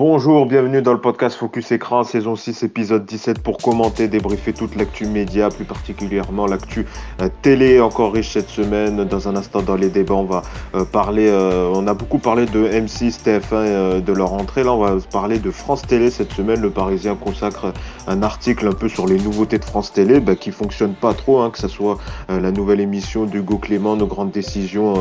Bonjour, bienvenue dans le podcast Focus Écran, saison 6, épisode 17 pour commenter, débriefer toute l'actu média, plus particulièrement l'actu euh, télé, encore riche cette semaine. Dans un instant, dans les débats, on va euh, parler, euh, on a beaucoup parlé de M6, TF1, de leur entrée. Là, on va parler de France Télé cette semaine. Le Parisien consacre un article un peu sur les nouveautés de France Télé bah, qui fonctionnent pas trop, hein, que ce soit la nouvelle émission d'Hugo Clément, nos grandes décisions,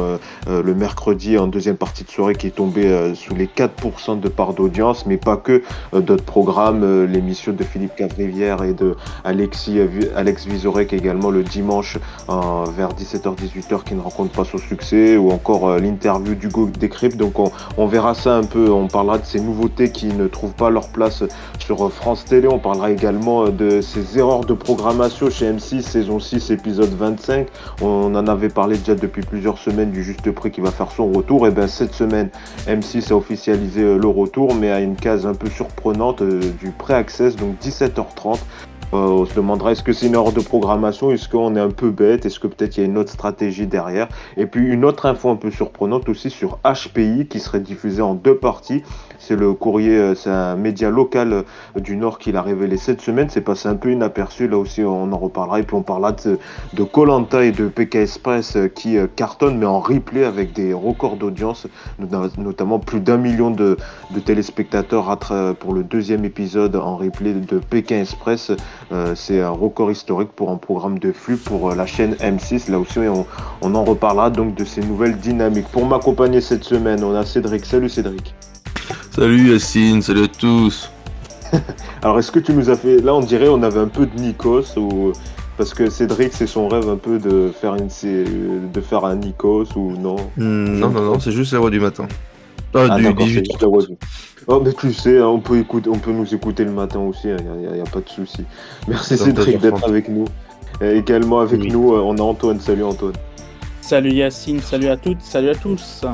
le mercredi en deuxième partie de soirée qui est tombé sous les 4% de part d'audience mais pas que euh, d'autres programmes, euh, l'émission de Philippe Cavrivière et de Alexis, euh, Alex Vizorek également le dimanche vers 17h-18h qui ne rencontre pas son succès, ou encore l'interview d'Hugo Décrypte. Donc on, verra ça un peu, on parlera de ces nouveautés qui ne trouvent pas leur place sur France Télé, on parlera également de ces erreurs de programmation chez M6, saison 6, épisode 25. On en avait parlé déjà depuis plusieurs semaines du juste prix qui va faire son retour. Et bien cette semaine, M6 a officialisé le retour, mais à une case un peu surprenante euh, du pré-access, donc 17h30. Euh, on se demandera est-ce que c'est une heure de programmation, est-ce qu'on est un peu bête, est-ce que peut-être il y a une autre stratégie derrière? Et puis une autre info un peu surprenante aussi sur HPI qui serait diffusée en deux parties. C'est le courrier, euh, c'est un média local euh, du Nord qui l'a révélé cette semaine. C'est passé un peu inaperçu. Là aussi, on en reparlera. Et puis on parlera de Colanta et de PK Express qui cartonnent, mais en replay avec des records d'audience, notamment plus d'un million de, téléspectateurs pour le deuxième épisode en replay de Pékin Express. C'est un record historique pour un programme de flux pour la chaîne M6. Là aussi, on, on en reparlera donc de ces nouvelles dynamiques. Pour m'accompagner cette semaine, on a Cédric. Salut Cédric. Salut Yacine, salut à tous. Alors est-ce que tu nous as fait... Là on dirait on avait un peu de Nikos ou... Parce que Cédric c'est son rêve un peu de faire, une... de faire un Nikos ou non? Hmm, Non, non, non, c'est juste la voix du matin. Ah, ah du 18 Oh mais tu sais, hein, on peut, écouter, on peut nous écouter le matin aussi, il hein, n'y a, pas de souci. Merci Cédric d'être avec nous. Et également avec nous, euh, on a Antoine. Salut Antoine. Salut Yacine, salut à toutes, salut à tous.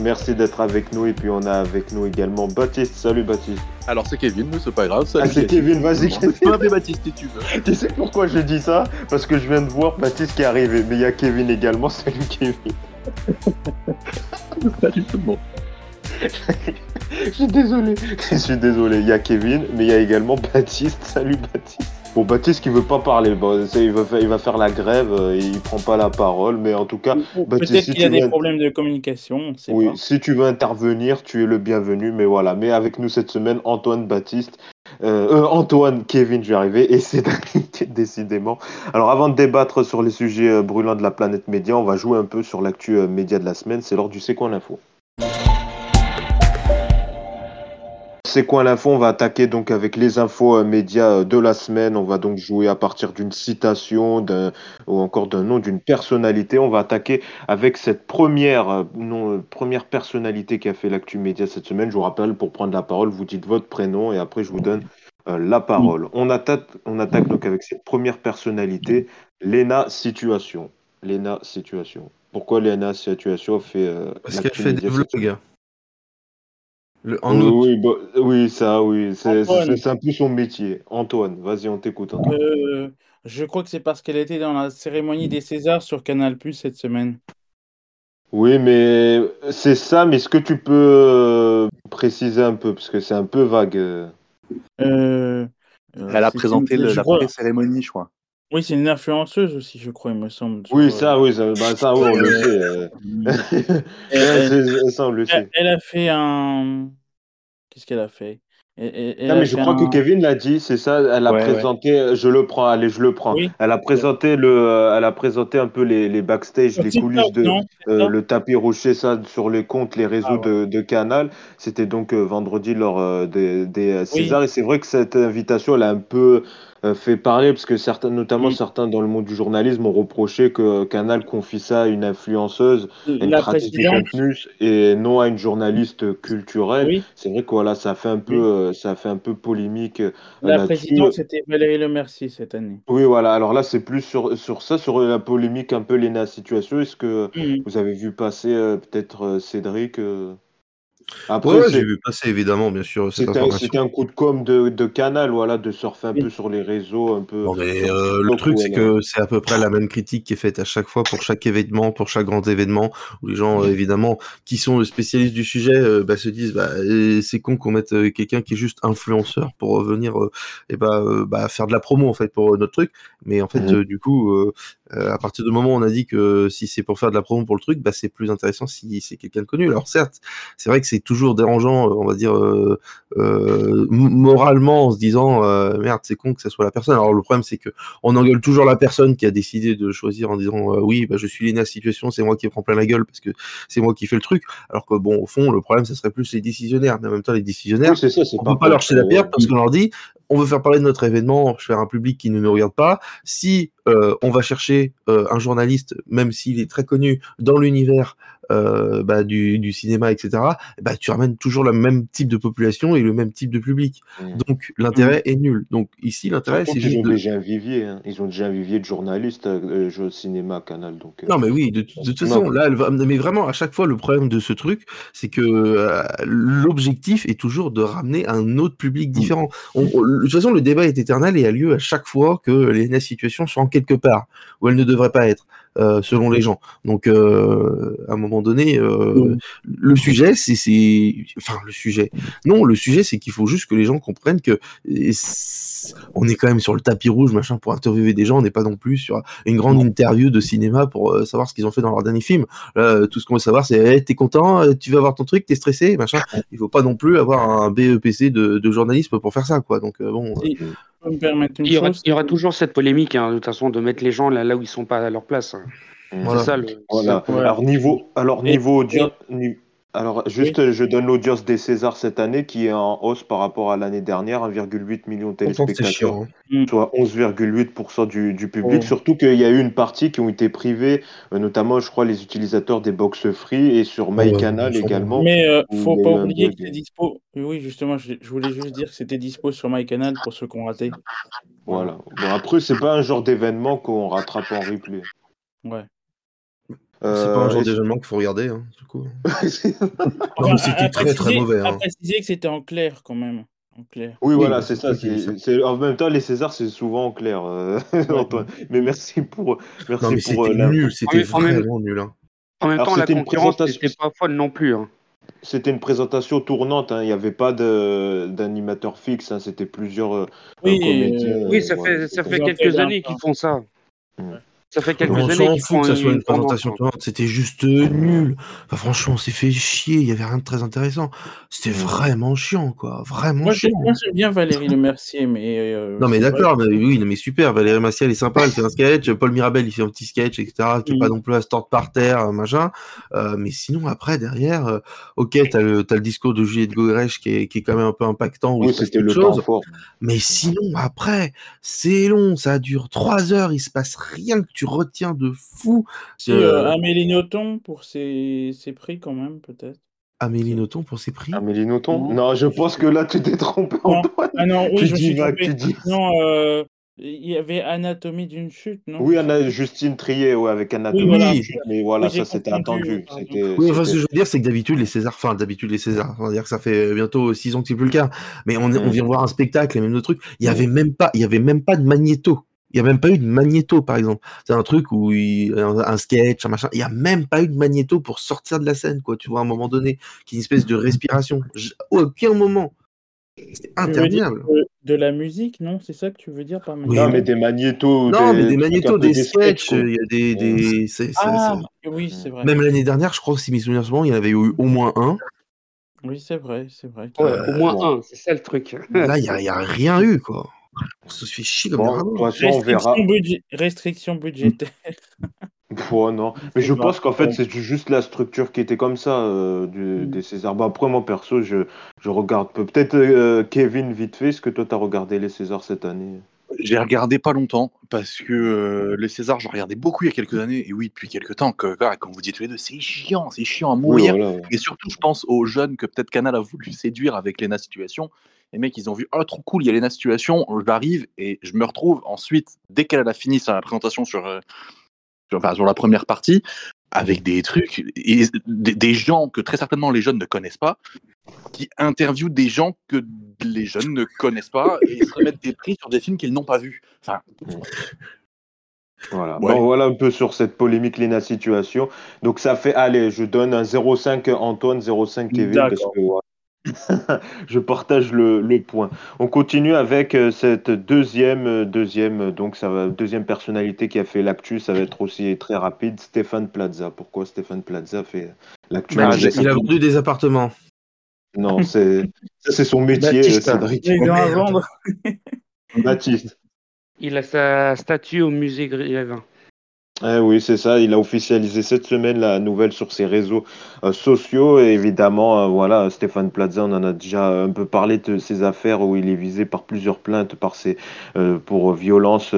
Merci d'être avec nous et puis on a avec nous également Baptiste. Salut Baptiste. Alors c'est Kevin, mais c'est pas grave. Salut, ah c'est Kevin, vas-y Kevin. Baptiste si tu veux. Tu sais pourquoi je dis ça? Parce que je viens de voir Baptiste qui est arrivé, mais il y a Kevin également. Salut Kevin. Salut tout le monde. Je suis désolé. Je suis désolé. Il y a Kevin, mais il y a également Baptiste. Salut Baptiste. Bon, Baptiste qui veut pas parler, bon, il, va faire, il va faire la grève, euh, il prend pas la parole, mais en tout cas, peut-être qu'il y a des problèmes de communication. Oui, si tu veux intervenir, tu es le bienvenu, mais voilà. Mais avec nous cette semaine, Antoine Baptiste, euh, euh Antoine, Kevin, je vais arriver, et Cédric, décidément. Alors, avant de débattre sur les sujets euh, brûlants de la planète média, on va jouer un peu sur l'actu média de la semaine. C'est l'heure du C'est quoi l'info? C'est quoi l'info On va attaquer donc avec les infos euh, médias euh, de la semaine. On va donc jouer à partir d'une citation ou encore d'un nom d'une personnalité. On va attaquer avec cette première, euh, première personnalité qui a fait l'actu média cette semaine. Je vous rappelle, pour prendre la parole, vous dites votre prénom et après je vous donne la parole. On attaque, on attaque donc avec cette première personnalité, Lena Situation. Situation. Pourquoi Lena Situation fait Parce qu'elle fait des vlogs oui, bah, oui, ça, oui. C'est un peu son métier. Antoine, vas-y, on t'écoute. Euh, je crois que c'est parce qu'elle était dans la cérémonie des Césars sur Canal Plus cette semaine. Oui, mais c'est ça, mais est-ce que tu peux euh, préciser un peu, parce que c'est un peu vague. Euh. Elle a présenté la cérémonie je crois. Oui, c'est une influenceuse aussi, je crois, il me semble. Oui, ça, oui, ça, bah, ça oui, on le sait. elle, ça, on le sait. Elle a fait un. Qu'est-ce qu'elle a fait? Non, mais je crois que Kevin l'a dit, c'est ça. Elle a présenté, je le prends, allez, je le prends. Elle a présenté le, euh, elle a présenté un peu les, les backstage, les coulisses de euh, le tapis rocher, ça sur les comptes, les réseaux ah de, de, Canal. C'était donc euh, vendredi lors des, des Césars, et c'est vrai que cette invitation, elle a un peu euh, fait parler, parce que certains, notamment certains dans le monde du journalisme ont reproché que Canal confie ça à une influenceuse, une créatrice contenu, et non à une journaliste culturelle. C'est vrai que voilà, ça a fait un peu, euh, ça fait un peu polémique. Euh, la présidente, c'était Valérie Le Mercier cette année. Oui, voilà. Alors là, c'est plus sur, sur ça, sur la polémique un peu Léna Situation. Est-ce que mmh. vous avez vu passer peut-être Cédric Après, ouais, j'ai vu passer évidemment, bien sûr. C'était un coup de com de, de, Canal, voilà, de surfer un peu sur les réseaux, un peu. Non, mais euh, le truc, c'est que c'est à peu près la même critique qui est faite à chaque fois pour chaque événement, pour chaque grand événement, où les gens, euh, évidemment, qui sont spécialistes du sujet, euh, bah, se disent, bah, c'est con qu'on mette quelqu'un qui est juste influenceur pour venir, et bah, bah, faire de la promo en fait pour notre truc. Mais en fait, mmh. du coup, à partir du moment où on a dit que si c'est pour faire de la promo pour le truc, bah, c'est plus intéressant si c'est quelqu'un de connu. Alors certes, c'est vrai que c'est toujours dérangeant, on va dire, euh, euh, moralement, en se disant euh, merde, c'est con que ça soit la personne. Alors le problème, c'est que on engueule toujours la personne qui a décidé de choisir en disant oui, bah, je suis l'aîné à la situation, c'est moi qui prends plein la gueule parce que c'est moi qui fais le truc. Alors que bon, au fond, le problème, ça serait plus les décisionnaires. Mais en même temps, les décisionnaires, ça, on peut pas leur jeter la pierre parce qu'on leur dit on veut faire parler de notre événement, faire un public qui ne nous regarde pas. Si on va chercher un journaliste, même s'il est très connu dans l'univers euh, bah, du, du, cinéma, etc., bah, tu ramènes toujours le même type de population et le même type de public. Mmh. Donc l'intérêt mmh. est nul. Donc ici, l'intérêt, c'est juste. Ils ont déjà un vivier, hein. ils ont déjà un vivier de journalistes euh, au cinéma, Canal. Donc, euh. Non, mais oui, de, toute façon, là, va... mais vraiment, à chaque fois, le problème de ce truc, c'est que euh, l'objectif est toujours de ramener un autre public mmh. différent. de toute façon, le débat est éternel et a lieu à chaque fois que les situations sont en quelque part où elles ne devraient pas être. Euh, selon les gens. Donc, euh, à un moment donné, euh, le sujet, c'est, enfin, le sujet. Non, le sujet, c'est qu'il faut juste que les gens comprennent que on est quand même sur le tapis rouge, machin, pour interviewer des gens. On n'est pas non plus sur une grande interview de cinéma pour savoir ce qu'ils ont fait dans leur dernier film. tout ce qu'on veut savoir, c'est, hey, t'es content, tu vas voir ton truc, t'es stressé, machin. Il faut pas non plus avoir un BEPC de, de journalisme pour faire ça, quoi. Donc, bon il, y aura, toujours cette polémique, hein, de toute façon, de mettre les gens là, là où ils sont pas à leur place. Hein. C'est ça le. Alors niveau, alors niveau, alors, juste, je donne l'audience des Césars cette année qui est en hausse par rapport à l'année dernière, 1,8 million de téléspectateurs, hein. mm. soit 11,8% du, du, public. Surtout qu'il y a eu une partie qui ont été privées, euh, notamment, je crois, les utilisateurs des box free et sur MyCanal également. Mais euh, faut pas oublier que c'est dispo. Oui, justement, je, voulais juste dire que c'était dispo sur MyCanal pour ceux qui ont raté. Voilà. Bon, après, c'est pas un genre d'événement qu'on rattrape en replay. Ouais. C'est pas un genre euh, d'événement qu'il faut regarder, hein, du coup. c'était très très mauvais. Hein. préciser que c'était en clair quand même. En clair. Oui, voilà, c'est ça. En même temps, les Césars, c'est souvent en clair, euh, Antoine. Mais merci pour. Merci non, mais pour euh, nul, c'était vraiment nul. Hein. En même temps, la concurrence n'était pas folle non plus. Hein. C'était une présentation tournante, hein. il n'y avait pas d'animateur fixe, hein. c'était plusieurs oui, ça fait, ça fait quelques années qu'ils font ça. Mm. Ça fait quelques on années qu'ils font que ça soit une présentation c'était juste nul. Enfin, franchement, on s'est fait chier, il y avait rien de très intéressant. C'était vraiment chiant, quoi, vraiment moi, chiant. Moi, j'aime bien Valérie Le Mercier, mais. Euh, non, mais d'accord, mais oui, mais super. Valérie Mercier, elle est sympa, elle fait un sketch. Paul Mirabel, il fait un petit sketch, etc., qui est pas mm. non plus à se tordre par terre, machin. Euh, mais sinon, après, derrière, euh, ok, t'as le, as le discours de Juliette Gaugrèche qui est, qui est quand même un peu impactant. Oui, c'était le chose. Fort. Mais sinon, après, c'est long, ça dure trois heures, il se passe rien que tu tu retiens de fou euh, Amélie Nothomb pour ses, ses prix quand même, peut-être. Amélie Nothomb pour ses prix? Amélie Nothomb? Non. je pense que là tu t'es trompé Antoine. Ah non, oui, tu je dis, dis. Non, euh, il y avait Anatomie d'une chute, non? Oui, Anna, Justine Trier, ouais, avec Anatomie oui, d'une chute, mais voilà, ça c'était attendu. Oui, enfin, ce que je veux dire, c'est que d'habitude, les Césars, enfin, d'habitude, les Césars, on va dire que ça fait bientôt six ans que c'est plus le cas, mais on, on vient voir un spectacle et même d'autres trucs, il y avait même pas, il y avait même pas de magnéto. Il n'y a même pas eu de magnéto, par exemple. C'est un truc où il, un, sketch, un machin. Il n'y a même pas eu de magnéto pour sortir de la scène, quoi. Tu vois, à un moment donné, qui est une espèce de respiration. aucun moment. C'est interminable. De, la musique, non C'est ça que tu veux dire par magnéto? Non, mais des magnétos. Non, mais des magnétos, des, sketchs. Il y a des. des ah, oui, c'est vrai. Même l'année dernière, je crois si mes souvenirs sont bons, il y en avait eu au moins un. Oui, c'est vrai, c'est vrai. au moins un, c'est ça le truc. Là, il n'y a, a, rien eu, quoi. On se fait chier comme bon, Restriction, budgé Restriction budgétaire. non. Mais je pense qu'en fait, c'est juste la structure qui était comme ça euh, du, mm. des Césars. Bah, après, moi, perso, je, je regarde peut-être euh, Kevin vite fait. Est-ce que toi, tu as regardé les Césars cette année? J'ai regardé pas longtemps parce que euh, les Césars, j'en regardais beaucoup il y a quelques années. Et oui, depuis quelques temps, que, comme vous dites tous les deux, c'est chiant, c'est chiant à mourir. Et surtout, je pense aux jeunes que peut-être Canal a voulu séduire avec Lena Situation les mecs, ils ont vu, oh, trop cool, il y a Lena Situation, j'arrive et je me retrouve ensuite, dès qu'elle a fini sa présentation sur, euh, sur, enfin, sur la première partie, avec des trucs, et des, gens que très certainement les jeunes ne connaissent pas, qui interviewent des gens que les jeunes ne connaissent pas et se remettent des prix sur des films qu'ils n'ont pas vus. Enfin, voilà. Bon, voilà un peu sur cette polémique Lena situation. Donc ça fait, allez, je donne un 0,5 Antoine, 0,5 Kevin, parce que je partage le, point. On continue avec euh, cette deuxième, euh, deuxième, euh, donc ça va, deuxième personnalité qui a fait l'actu. Ça va être aussi très rapide. Stéphane Plaza. Pourquoi Stéphane Plaza fait l'actu? Bah, Il a vendu des appartements. Non, c'est c'est son métier, Cédric. Il vendre. Baptiste. Il a sa statue au musée Grévin. Eh oui, c'est ça. Il a officialisé cette semaine la nouvelle sur ses réseaux euh, sociaux. Évidemment, euh, voilà, Stéphane Plaza, on en a déjà un peu parlé de ses affaires où il est visé par plusieurs plaintes par ses, euh, pour violence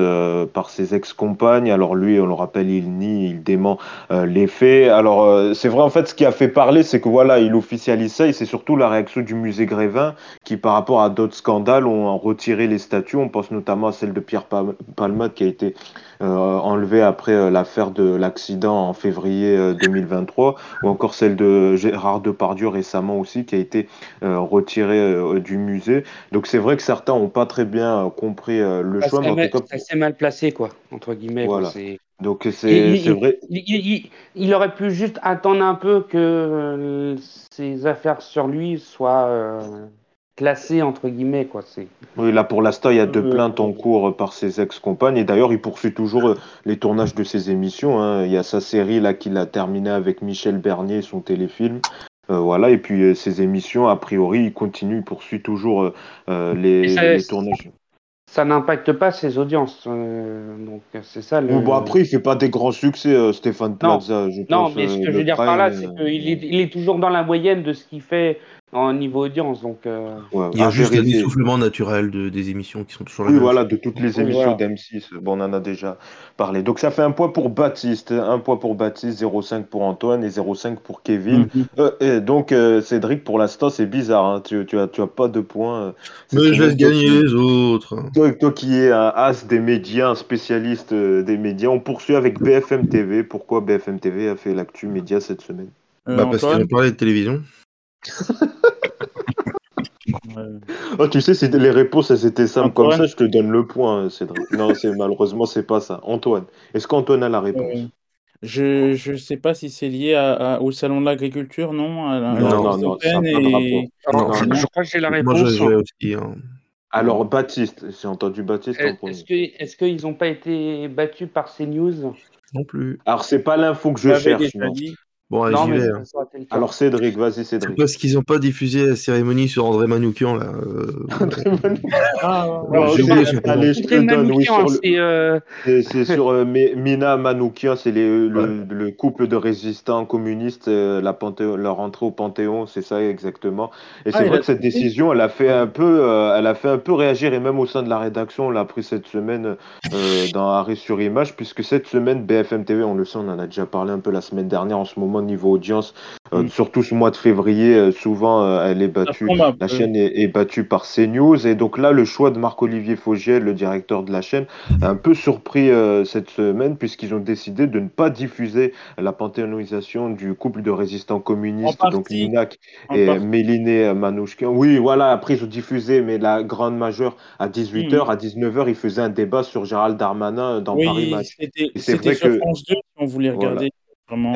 par ses ex-compagnes. Alors lui, on le rappelle, il nie, il dément les faits. Alors c'est vrai, en fait, ce qui a fait parler, c'est que voilà, il officialise ça et c'est surtout la réaction du musée Grévin qui, par rapport à d'autres scandales, ont retiré les statues. On pense notamment à celle de Pierre Palmade qui a été enlevée après l'affaire de l'accident en février 2023, euh, ou encore celle de Gérard Depardieu récemment aussi, qui a été euh, retirée euh, du musée. Donc c'est vrai que certains n'ont pas très bien compris le choix. Mais C'est mal placé, quoi, entre guillemets. Voilà. Donc c'est vrai. Il, il, aurait pu juste attendre un peu que ces affaires sur lui soient classé entre guillemets quoi c'est oui là pour l'instant il y a deux euh, plaintes en cours par ses ex-compagnes et d'ailleurs il poursuit toujours euh, les tournages de ses émissions hein. il y a sa série là qu'il a terminé avec Michel Bernier son téléfilm euh, voilà et puis ses émissions a priori il continue il poursuit toujours les, tournages ça n'impacte pas ses audiences. donc c'est ça. Le... Bon, après, il fait pas des grands succès, Stéphane Plaza. Non, mais ce que je veux dire par là, c'est qu'il est, il est toujours dans la moyenne de ce qu'il fait en niveau audience. Donc, euh, il y a juste un essoufflement naturel de, des émissions qui sont toujours là. Oui, voilà, de toutes les émissions d'M6. Bon, on en a déjà parlé. Donc, ça fait un point pour Baptiste, un point pour Baptiste, 0,5 pour Antoine et 0,5 pour Kevin. Mhm. Euh, et donc, euh, Cédric, pour l'instant, c'est bizarre. Hein. Tu, tu, as, tu as pas de points. Mais je laisse gagner les autres. Toi, toi, qui es un as des médias, un spécialiste des médias, on poursuit avec BFM TV. Pourquoi BFM TV a fait l'actu média cette semaine? Bah, Parce qu'il a parlé de télévision. Oh, tu sais, les réponses elles étaient simples comme ça, je te donne le point, Cédric. Non, c'est malheureusement c'est pas ça. Antoine, est-ce qu'Antoine a la réponse? euh, Je je sais pas si c'est lié au salon de l'agriculture, non? Non, non, non, Je crois que j'ai la réponse. Hein. Alors Baptiste, j'ai entendu Baptiste en Est-ce est-ce qu'ils n'ont pas été battus par CNews Non plus. Alors c'est pas l'info que je cherche. Bon, j'y vais. Hein. Alors Cédric, vas-y Cédric. Parce qu'ils n'ont pas diffusé la cérémonie sur André Manoukian là. Euh... André Manoukian. Ah, allez, le... C'est sur euh, Mina Manoukian, c'est le, le, couple de résistants communistes, euh, la leur entrée au Panthéon, c'est ça exactement. Et c'est ah, vrai que cette décision, elle a fait un peu, euh, elle a fait un peu réagir et même au sein de la rédaction, on l'a pris cette semaine dans Arrêt sur Image, puisque cette semaine BFM TV, on le sait, on en a déjà parlé un peu la semaine dernière en ce moment niveau audience, euh, mm. surtout ce mois de février, euh, souvent euh, elle est battue, la chaîne est, battue par CNews. Et donc là, le choix de Marc-Olivier Faugiel, le directeur de la chaîne, a un peu surpris cette semaine puisqu'ils ont décidé de ne pas diffuser la panthéonisation du couple de résistants communistes, donc Linak et Méliné Manouchkian. Oui, voilà, après ils ont diffusé, mais la grande majeure à 18h, mm. à 19h, ils faisaient un débat sur Gérald Darmanin dans Paris Match. C'était sur France 2 si on voulait regarder.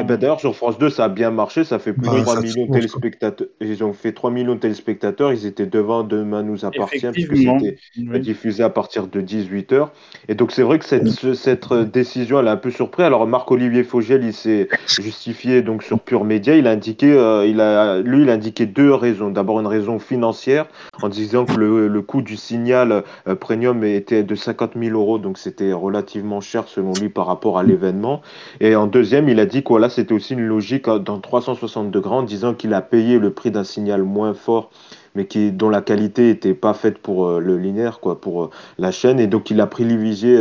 Eh ben, d'ailleurs, sur France 2, ça a bien marché. Ça fait plus de 3 millions de téléspectateurs. Ils ont fait 3 millions de téléspectateurs. Ils étaient devant Demain nous appartient, puisque c'était diffusé à partir de 18h. Et donc, c'est vrai que cette, cette décision, elle a un peu surpris. Alors, Marc-Olivier Fogel, il s'est justifié donc sur Pure Média. Il a indiqué, euh, il a, lui, il a indiqué deux raisons. D'abord, une raison financière, en disant que le, le coût du signal euh, premium était de 50 000 euros. Donc, c'était relativement cher, selon lui, par rapport à l'événement. Et en deuxième, il a dit c'était aussi une logique dans 360 degrés en disant qu'il a payé le prix d'un signal moins fort mais qui, dont la qualité était pas faite pour le linéaire, quoi, pour la chaîne. Et donc, il a privilégié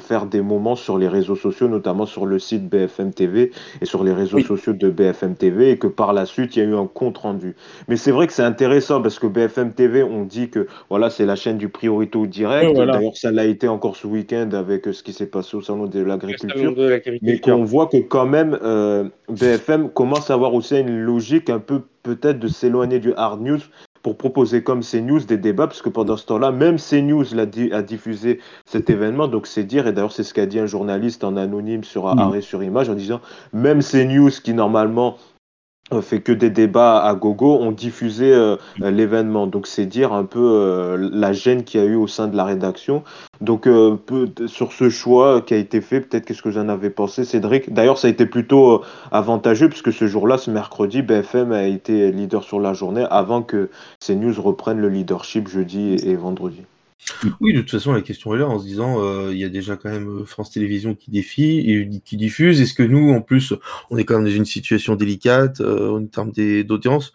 faire des moments sur les réseaux sociaux, notamment sur le site BFM TV et sur les réseaux sociaux de BFM TV, et que par la suite, il y a eu un compte rendu. Mais c'est vrai que c'est intéressant parce que BFM TV, on dit que voilà, c'est la chaîne du priorité direct. D'ailleurs, ça l'a été encore ce week-end avec ce qui s'est passé au salon de l'agriculture. Mais qu'on voit que quand même, euh, BFM commence à avoir aussi une logique un peu peut-être de s'éloigner du hard news pour proposer comme CNews des débats, parce que pendant ce temps-là, même CNews l'a a diffusé cet événement, donc c'est dire, et d'ailleurs c'est ce qu'a dit un journaliste en anonyme sur mmh. Arrêt sur Image, en disant, même CNews qui normalement fait que des débats à gogo, ont diffusé euh, l'événement. Donc c'est dire un peu euh, la gêne qu'il y a eu au sein de la rédaction. Donc euh, sur ce choix qui a été fait, peut-être qu'est-ce que vous en avez pensé, Cédric? D'ailleurs, ça a été plutôt avantageux puisque ce jour-là, ce mercredi, BFM a été leader sur la journée avant que CNews reprennent le leadership jeudi et vendredi. Oui, de toute façon, la question est là en se disant, euh, il y a déjà quand même euh, France Télévisions qui défie et qui diffuse. Est-ce que nous, en plus, on est quand même dans une situation délicate euh, en termes d'audience?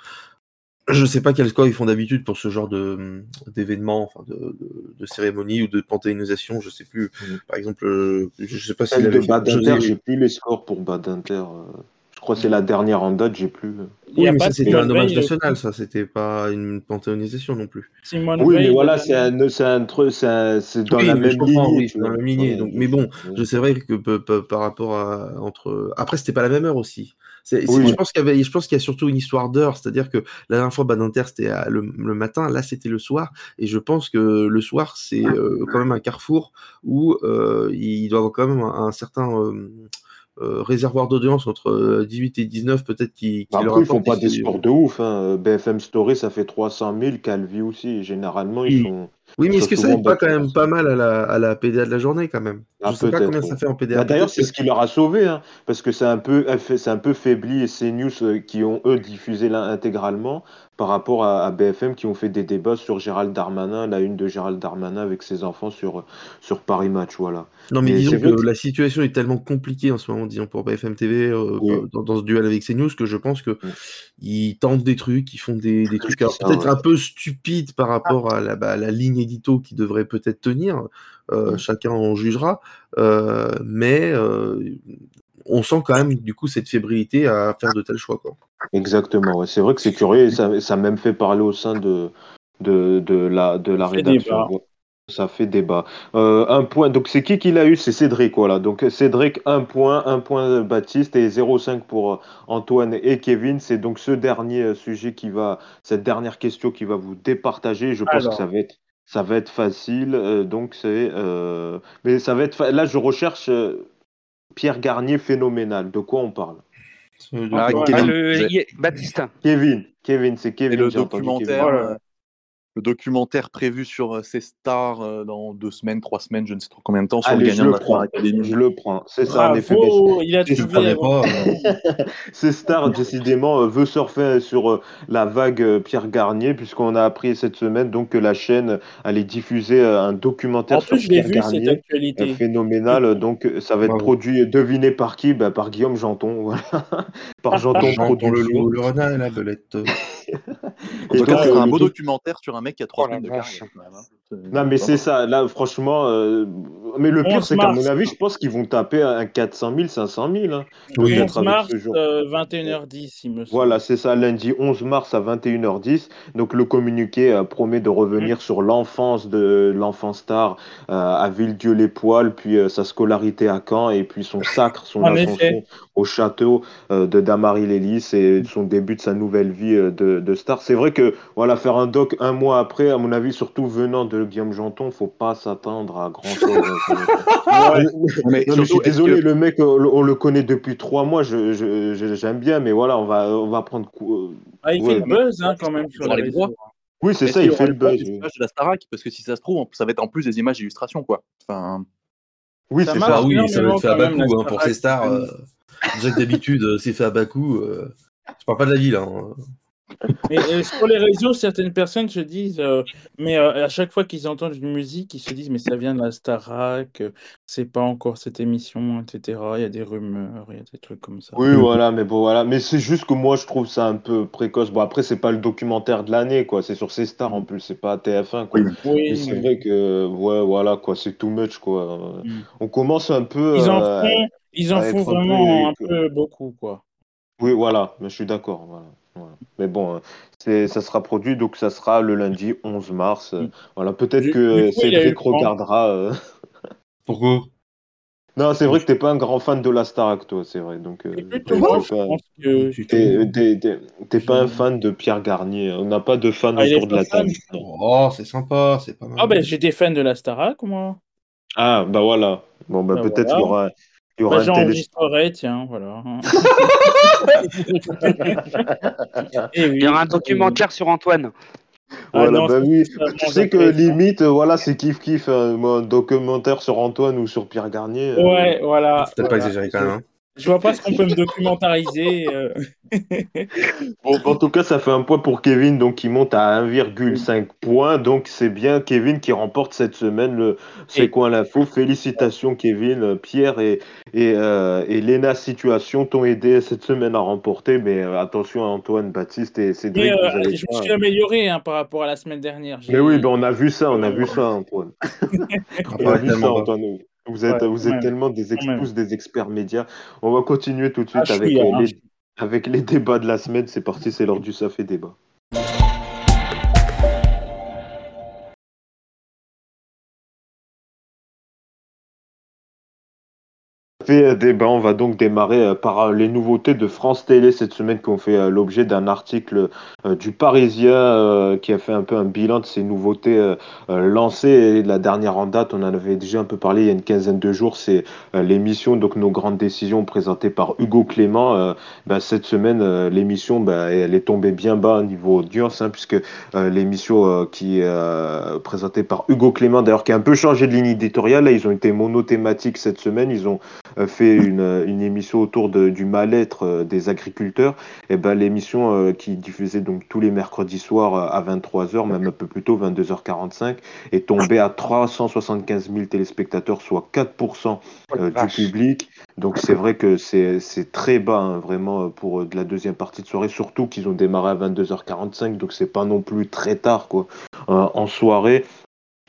Je ne sais pas quel score ils font d'habitude pour ce genre de d'événements, enfin de, de, cérémonies ou de panthéonisation. Je ne sais plus. Mmh. Par exemple, je ne sais pas si de Badinter, j'ai plus les scores pour Badinter. Je crois que c'est la dernière en date, j'ai plus. Oui, mais ça c'était un hommage national, ça c'était pas une panthéonisation non plus. oui, mais voilà, c'est un, un, c'est dans la même ligne. Oui, dans la même lignée. Donc, mais bon, je sais vrai que par rapport à entre. Après, c'était pas la même heure aussi. Je pense qu'il y avait, je pense qu'il y a surtout une histoire d'heure, c'est-à-dire que la dernière fois Badinter c'était le, le, matin, là c'était le soir, et je pense que le soir c'est euh, quand même un carrefour où euh, il doit avoir quand même un, un certain euh, euh, réservoir d'audience entre 18 euh, et 19 peut-être qui, qui Après, ils font pas des sports de ouf. Hein. BFM Story, ça fait 300 000, Calvi aussi. Généralement, ils sont. Oui, mais est-ce que ça n'est pas quand même pas mal à la, à la PDA de la journée quand même? Je ne ah, sais pas combien ça fait en PDA. Bah, d'ailleurs, c'est ce qui leur a sauvé, hein, parce que c'est un peu, c'est un peu faibli et c'est News euh, qui ont eux diffusé intégralement par rapport à, BFM qui ont fait des débats sur Gérald Darmanin, la une de Gérald Darmanin avec ses enfants sur, sur Paris Match, voilà. Non, mais, disons que, la situation est tellement compliquée en ce moment, disons pour BFM TV euh, dans, ce duel avec CNews que je pense que ils tentent des trucs, ils font des, des trucs peut-être un peu stupides par rapport à la, bah, la ligne édito qui devrait peut-être tenir. Euh, chacun en jugera, euh, mais on sent quand même du coup cette fébrilité à faire de tels choix. Quoi. Exactement, c'est vrai que c'est curieux et ça, ça même fait parler au sein de, de, de la, de la rédaction. Ça fait débat. Euh, un point, donc c'est qui qui l'a eu? C'est Cédric, voilà. Donc Cédric, un point, un point Baptiste et 0,5 pour euh, Antoine et Kevin. C'est donc ce dernier euh, sujet qui va, cette dernière question qui va vous départager. Je pense que ça va être, ça va être facile. donc c'est, mais ça va être, là je recherche Pierre Garnier phénoménal. De quoi on parle? Ah, Kevin, Baptiste. Kevin, Kevin, c'est Kevin. le documentaire, le documentaire prévu sur euh, ces stars euh, dans deux semaines, trois semaines, je ne sais trop combien de temps, sur le gagnant de la Star Academy. Je le prends, c'est ça. Bravo, il a trouvé. Pas, ces stars, décidément, euh, veut surfer sur la vague Pierre Garnier, puisqu'on a appris cette semaine donc que la chaîne allait diffuser un documentaire en sur plus, Pierre vu, Garnier, cette actualité. phénoménal. Donc ça va être produit, deviné par qui? Bah, Par Guillaume Janton, voilà. par Janton Janton le, le, le renard et la belette. En tout cas, c'est un beau documentaire sur un mec qui a trois oh semaines de carrière. Hein. Non, mais c'est ça. Là, franchement, euh, mais le pire, c'est qu'à mon avis, je pense qu'ils vont taper un 400 000, 500 000. Hein, 11 mars, 21h10, euh, il me semble. Voilà, c'est ça, lundi 11 mars à 21h10. Donc, le communiqué euh, promet de revenir mmh. sur l'enfance de l'enfant star à Villedieu-les-Poils, puis sa scolarité à Caen, et puis son sacre, son ascension au château de Damary Lélis et son début de sa nouvelle vie de, de star. C'est vrai que, voilà, faire un doc un mois après, à mon avis, surtout venant de Guillaume Janton, faut pas s'attendre à grand chose. Hein, mais, je suis désolé, le mec, on, le connaît depuis trois mois, j'aime je, bien, mais voilà, on va, on va prendre. Euh, ah, il fait le buzz hein, quand même sur les droits. Oui, c'est ça, il fait le buzz. de la Starac, parce que si ça se trouve, ça va être en plus des images d'illustration, quoi. Enfin. Oui, c'est ça. Oui, ça va être fait à bas coût hein, pour ces stars. Euh, déjà que d'habitude, euh, c'est fait à bas coût. Je parle pas de la vie là. Et, sur les réseaux, certaines personnes se disent, euh, mais euh, à chaque fois qu'ils entendent une musique, ils se disent, mais ça vient de la Starac, c'est pas encore cette émission, etc. Il y a des rumeurs, il y a des trucs comme ça. Oui, voilà, mais bon, voilà. Mais c'est juste que moi, je trouve ça un peu précoce. Bon, après, c'est pas le documentaire de l'année, quoi. C'est sur ces stars en plus, c'est pas TF1, quoi. Oui, c'est vrai que, ouais, voilà, quoi, c'est too much, quoi. Mm. On commence un peu. Ils en euh, font, ils en font vraiment un peu beaucoup, quoi. Oui, voilà, mais je suis d'accord. Voilà. Mais bon, hein, c'est, ça sera produit, donc ça sera le lundi 11 mars. Mm. Voilà, peut-être que Cédric regardera. Euh. Pourquoi? Non, c'est vrai que t'es pas un grand fan de la Starac, toi, c'est vrai. Donc, euh, t'es pas, un fan de Pierre Garnier. On n'a pas de fan ah, autour de la table. Oh, c'est sympa, c'est pas mal. Ah ben, j'ai des fans de la Starac, moi. Ah, bah voilà. Bon, bah, bah peut-être qu'il y aura bah, J'enregistrerai, tiens, voilà. Il y aura un documentaire sur Antoine. Ah voilà, bah oui. Tu sais que limite, voilà, c'est kiff kiff, hein. un documentaire sur Antoine ou sur Pierre Garnier. Euh. Ouais, voilà. C'est pas exagéré quand même. Hein. Je vois pas ce qu'on peut me documentariser. Euh. bon, en tout cas, ça fait un point pour Kevin, donc qui monte à 1,5 points. Donc c'est bien Kevin qui remporte cette semaine le C'est quoi l'info? Félicitations Kevin, Pierre et, et, euh, et Léna Situation t'ont aidé cette semaine à remporter. Mais euh, attention à Antoine, Baptiste et Cédric. je me suis amélioré hein, par rapport à la semaine dernière. Mais oui, ben, on a vu ça, on a vu ça, Antoine. on a vu ça, Antoine. Vous êtes, vous êtes tellement des, ex des experts médias. On va continuer tout de suite ah, avec, euh, les, avec les débats de la semaine. C'est parti, c'est l'heure du Ça fait débat. Fait débat, on va donc démarrer euh, par euh, les nouveautés de France Télé cette semaine qui ont fait euh, l'objet d'un article du Parisien qui a fait un peu un bilan de ces nouveautés lancées. Et la dernière en date, on en avait déjà un peu parlé il y a une quinzaine de jours, c'est l'émission donc Nos grandes décisions présentée par Hugo Clément. Bah, cette semaine, l'émission, bah, elle est tombée bien bas au niveau audience, hein, puisque l'émission qui est présentée par Hugo Clément, d'ailleurs qui a un peu changé de ligne éditoriale, là, ils ont été monothématiques cette semaine, ils ont fait une, une émission autour de, du mal-être euh, des agriculteurs, et ben l'émission euh, qui diffusait donc tous les mercredis soirs euh, à 23h, même un peu plus tôt, 22h45, est tombée à 375 000 téléspectateurs, soit 4% du public. Donc c'est vrai que c'est très bas hein, vraiment pour de la deuxième partie de soirée, surtout qu'ils ont démarré à 22h45, donc c'est pas non plus très tard quoi en soirée.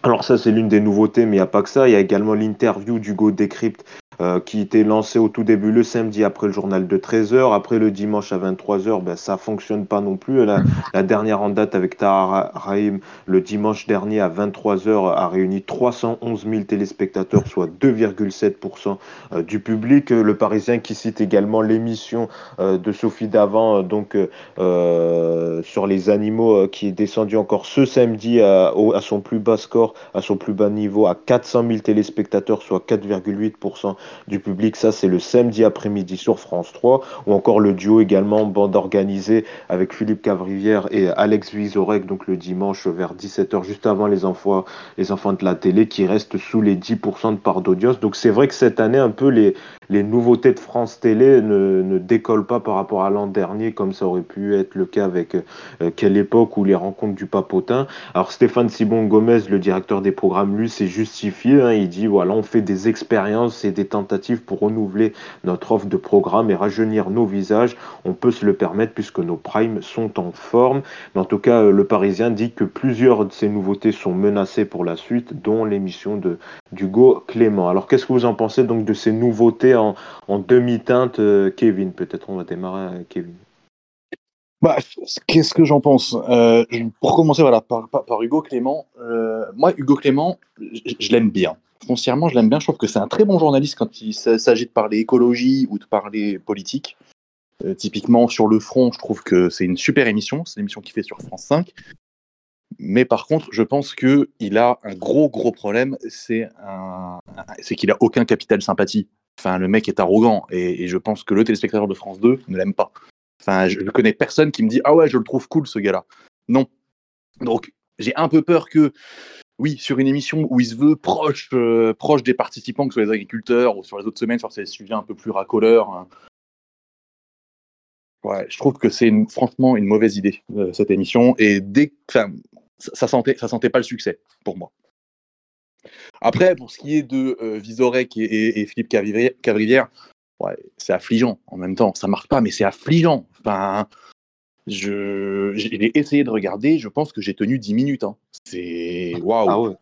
Alors ça c'est l'une des nouveautés, mais il n'y a pas que ça. Il y a également l'interview d'Hugo Décrypte euh, qui était lancé au tout début le samedi après le journal de 13h. Après le dimanche à 23h, ben, ça fonctionne pas non plus. La, dernière en date avec Tahar Rahim, le dimanche dernier à 23h, a réuni 311 000 téléspectateurs, soit 2,7% euh, du public. Le Parisien qui cite également l'émission euh, de Sophie Davant, donc sur les animaux, qui est descendu encore ce samedi à, à son plus bas score, à son plus bas niveau, à 400 000 téléspectateurs, soit 4,8% du public. Ça, c'est le samedi après-midi sur France 3. Ou encore le duo également, bande organisée avec Philippe Cavrivière et Alex Vizorek, donc le dimanche vers 17h, juste avant les enfants, les enfants de la télé, qui restent sous les 10% de part d'audience. Donc c'est vrai que cette année, un peu les, les nouveautés de France Télé ne, décollent pas par rapport à l'an dernier, comme ça aurait pu être le cas avec euh, Quelle époque ou les rencontres du Papotin. Alors Stéphane Sibon Gomez, le directeur des programmes, lui, s'est justifié. Hein. il dit voilà, on fait des expériences et des tentatives pour renouveler notre offre de programme et rajeunir nos visages. On peut se le permettre puisque nos primes sont en forme. Mais en tout cas, euh, le Parisien dit que plusieurs de ces nouveautés sont menacées pour la suite, dont l'émission de d'Hugo Clément. Alors qu'est-ce que vous en pensez donc de ces nouveautés en, demi-teinte, euh, Kevin Peut-être on va démarrer Kevin. Bah, qu'est-ce que j'en pense? Euh, Pour commencer, voilà, par, Hugo Clément. moi, Hugo Clément, je l'aime bien foncièrement, je l'aime bien. Je trouve que c'est un très bon journaliste quand il s'agit de parler écologie ou de parler politique. Euh, typiquement, sur le front, je trouve que c'est une super émission. C'est l'émission qu'il fait sur France 5. Mais par contre, je pense qu'il a un gros, gros problème. C'est qu'il a aucun capital sympathie. Enfin, le mec est arrogant. Et, je pense que le téléspectateur de France 2 ne l'aime pas. Enfin, je ne connais personne qui me dit Ah ouais, je le trouve cool, ce gars-là. Non. Donc, j'ai un peu peur que oui, sur une émission où il se veut proche, euh, des participants, que ce soit les agriculteurs ou sur les autres semaines, sur ces sujets un peu plus racoleurs. Hein. Je trouve que c'est franchement une mauvaise idée, euh, cette émission. Et dès ça, ça, sentait, sentait pas le succès pour moi. Après, pour ce qui est de euh, Visorek et, Philippe Cavrivière, ouais, c'est affligeant en même temps. Ça marche pas, mais c'est affligeant. Enfin, je, j'ai essayé de regarder, je pense que j'ai tenu 10 minutes. Hein. C'est waouh. Ah ouais.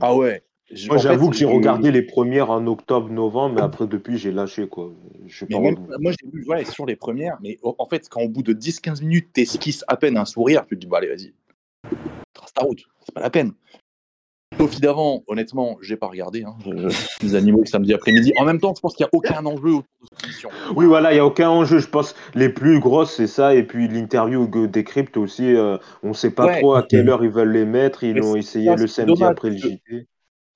Ah ouais. Moi, j'avoue que j'ai regardé les premières en octobre, novembre, mais après, depuis, j'ai lâché. quoi. Je moi, j'ai vu sur les premières, mais en fait, quand au bout de 10-15 minutes, t'esquisses à peine un sourire, tu te dis, bah allez, vas-y, trace ta route, c'est pas la peine. Sophie d'avant, honnêtement, j'ai pas regardé. Hein. les animaux le samedi après-midi. En même temps, je pense qu'il n'y a aucun enjeu autour de cette émission. Oui, voilà, il n'y a aucun enjeu. Je pense les plus grosses, c'est ça. Et puis l'interview décrypte aussi. Euh, on ne sait pas trop à quelle heure ils veulent les mettre. Ils ont essayé le samedi après le JT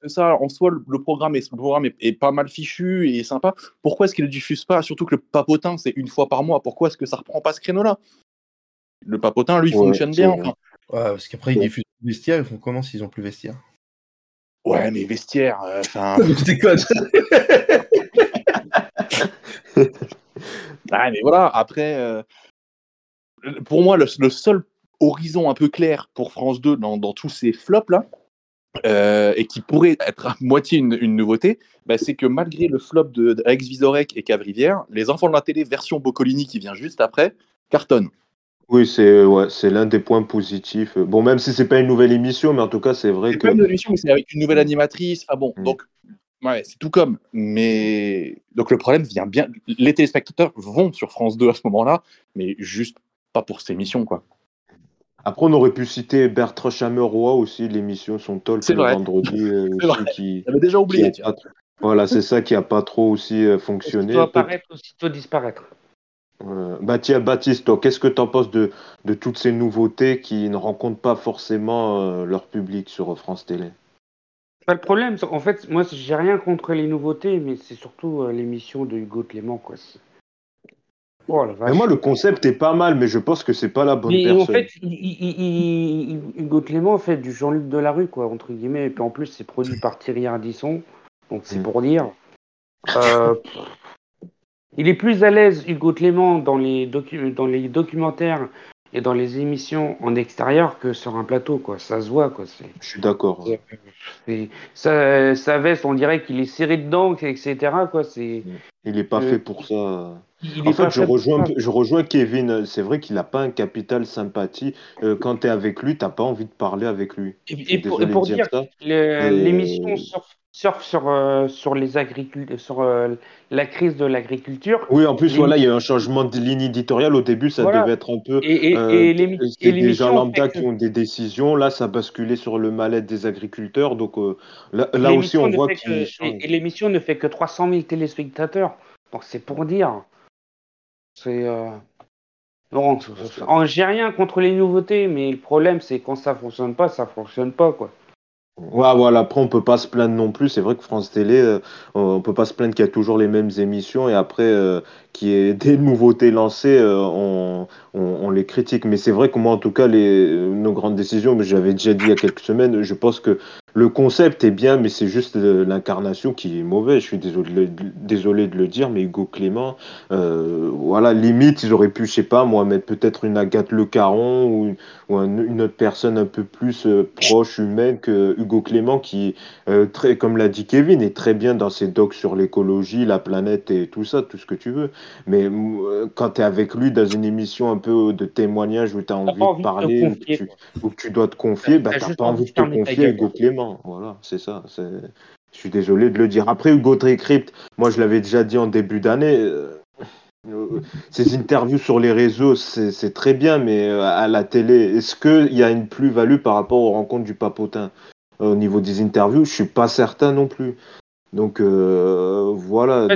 ça, en soi, le, programme, est, le programme est, pas mal fichu et sympa. Pourquoi est-ce qu'il ne diffuse pas? Surtout que le papotin, c'est une fois par mois. Pourquoi est-ce que ça reprend pas ce créneau-là? Le papotin, lui, fonctionne bien. Ouais, parce qu'après, ils diffusent vestiaire. Ils font comment s'ils ont plus vestiaire Ouais, mais vestiaire, euh, enfin. ah, mais voilà, après, euh, pour moi, le, seul horizon un peu clair pour France 2 dans, dans tous ces flops là, euh, et qui pourrait être à moitié une, nouveauté, bah, c'est que malgré le flop de, Visorek et Cavrivière, les enfants de la télé version Boccolini qui vient juste après cartonnent. Oui, c'est ouais, c'est l'un des points positifs. Bon, même si c'est pas une nouvelle émission, mais en tout cas, c'est vrai que. C'est pas une nouvelle émission, mais c'est avec une nouvelle animatrice. Ah bon, mm. donc ouais, c'est tout comme. Mais donc le problème vient bien. Les téléspectateurs vont sur France 2 à ce moment-là, mais juste pas pour cette émission, quoi. Après, on aurait pu citer Bertrand Chameroy aussi, l'émission Son Talk le vendredi. Euh, qui, J'avais déjà oublié. voilà, c'est ça qui n'a pas trop aussi euh, fonctionné. Aussitôt apparaître, aussitôt disparaître. Tiens, Baptiste, qu'est-ce que tu en penses de, de, toutes ces nouveautés qui ne rencontrent pas forcément euh, leur public sur France Télé? Pas le problème, en fait, moi, j'ai rien contre les nouveautés, mais c'est surtout l'émission de Hugo Clément, quoi. Oh, mais moi, le concept est pas mal, mais je pense que c'est pas la bonne mais personne. En fait, Hugo Clément fait du Jean-Luc Delarue, quoi, entre guillemets. Et puis en plus, c'est produit par Thierry Ardisson. Donc c'est mm. pour dire. Euh, il est plus à l'aise, Hugo Clément, dans les, dans les documentaires et dans les émissions en extérieur que sur un plateau, quoi. Ça se voit, quoi. Je suis d'accord. Sa veste, on dirait qu'il est serré dedans, etc. Quoi. Il n'est pas fait pour ça. En fait, je rejoins, je rejoins Kevin. C'est vrai qu'il n'a pas un capital sympathie. Euh, quand tu es avec lui, tu n'as pas envie de parler avec lui. Et, pour, dire, l'émission surfe sur, euh, sur, les sur euh, la crise de l'agriculture. Oui, en plus, voilà, il y a eu un changement de ligne éditoriale. Au début, ça devait être un peu. Et, et, et des gens lambda qui ont des décisions. Là, ça a basculé sur le mal-être des agriculteurs. Donc là, là aussi, on voit qu'il. Et l'émission ne fait que 300 000 téléspectateurs. Donc c'est pour dire. C'est. Euh... j'ai rien contre les nouveautés, mais le problème c'est quand ça fonctionne pas, ça fonctionne pas quoi. Ouais, voilà, après on peut pas se plaindre non plus. C'est vrai que France Télé, euh, on peut pas se plaindre qu'il y a toujours les mêmes émissions et après euh, qu'il y ait des nouveautés lancées, euh, on, les critique. Mais c'est vrai que moi, en tout cas, les, nos grandes décisions, mais j'avais déjà dit il y a quelques semaines, je pense que le concept est bien, mais c'est juste l'incarnation qui est mauvaise. Je suis désolé, de le dire, mais Hugo Clément, euh, voilà, limite, ils auraient pu, je sais pas, moi, mettre peut-être une Agathe Le Caron ou, une autre personne un peu plus euh, proche, humaine que Hugo Clément, qui, euh, très, comme l'a dit Kevin, est très bien dans ses docs sur l'écologie, la planète et tout ça, tout ce que tu veux. Mais quand tu es avec lui dans une émission un peu de témoignage où tu as envie, de parler, ou, que tu, dois te confier, bah, tu n'as pas envie de te confier à Hugo Clément. Voilà, c'est ça. Je suis désolé de le dire. Après, Hugo Tricrypt, moi je l'avais déjà dit en début d'année. Euh, euh, ces interviews sur les réseaux, c'est très bien, mais euh, à la télé, est-ce qu'il y a une plus-value par rapport aux rencontres du papotin Au niveau des interviews, je suis pas certain non plus. Donc euh, voilà.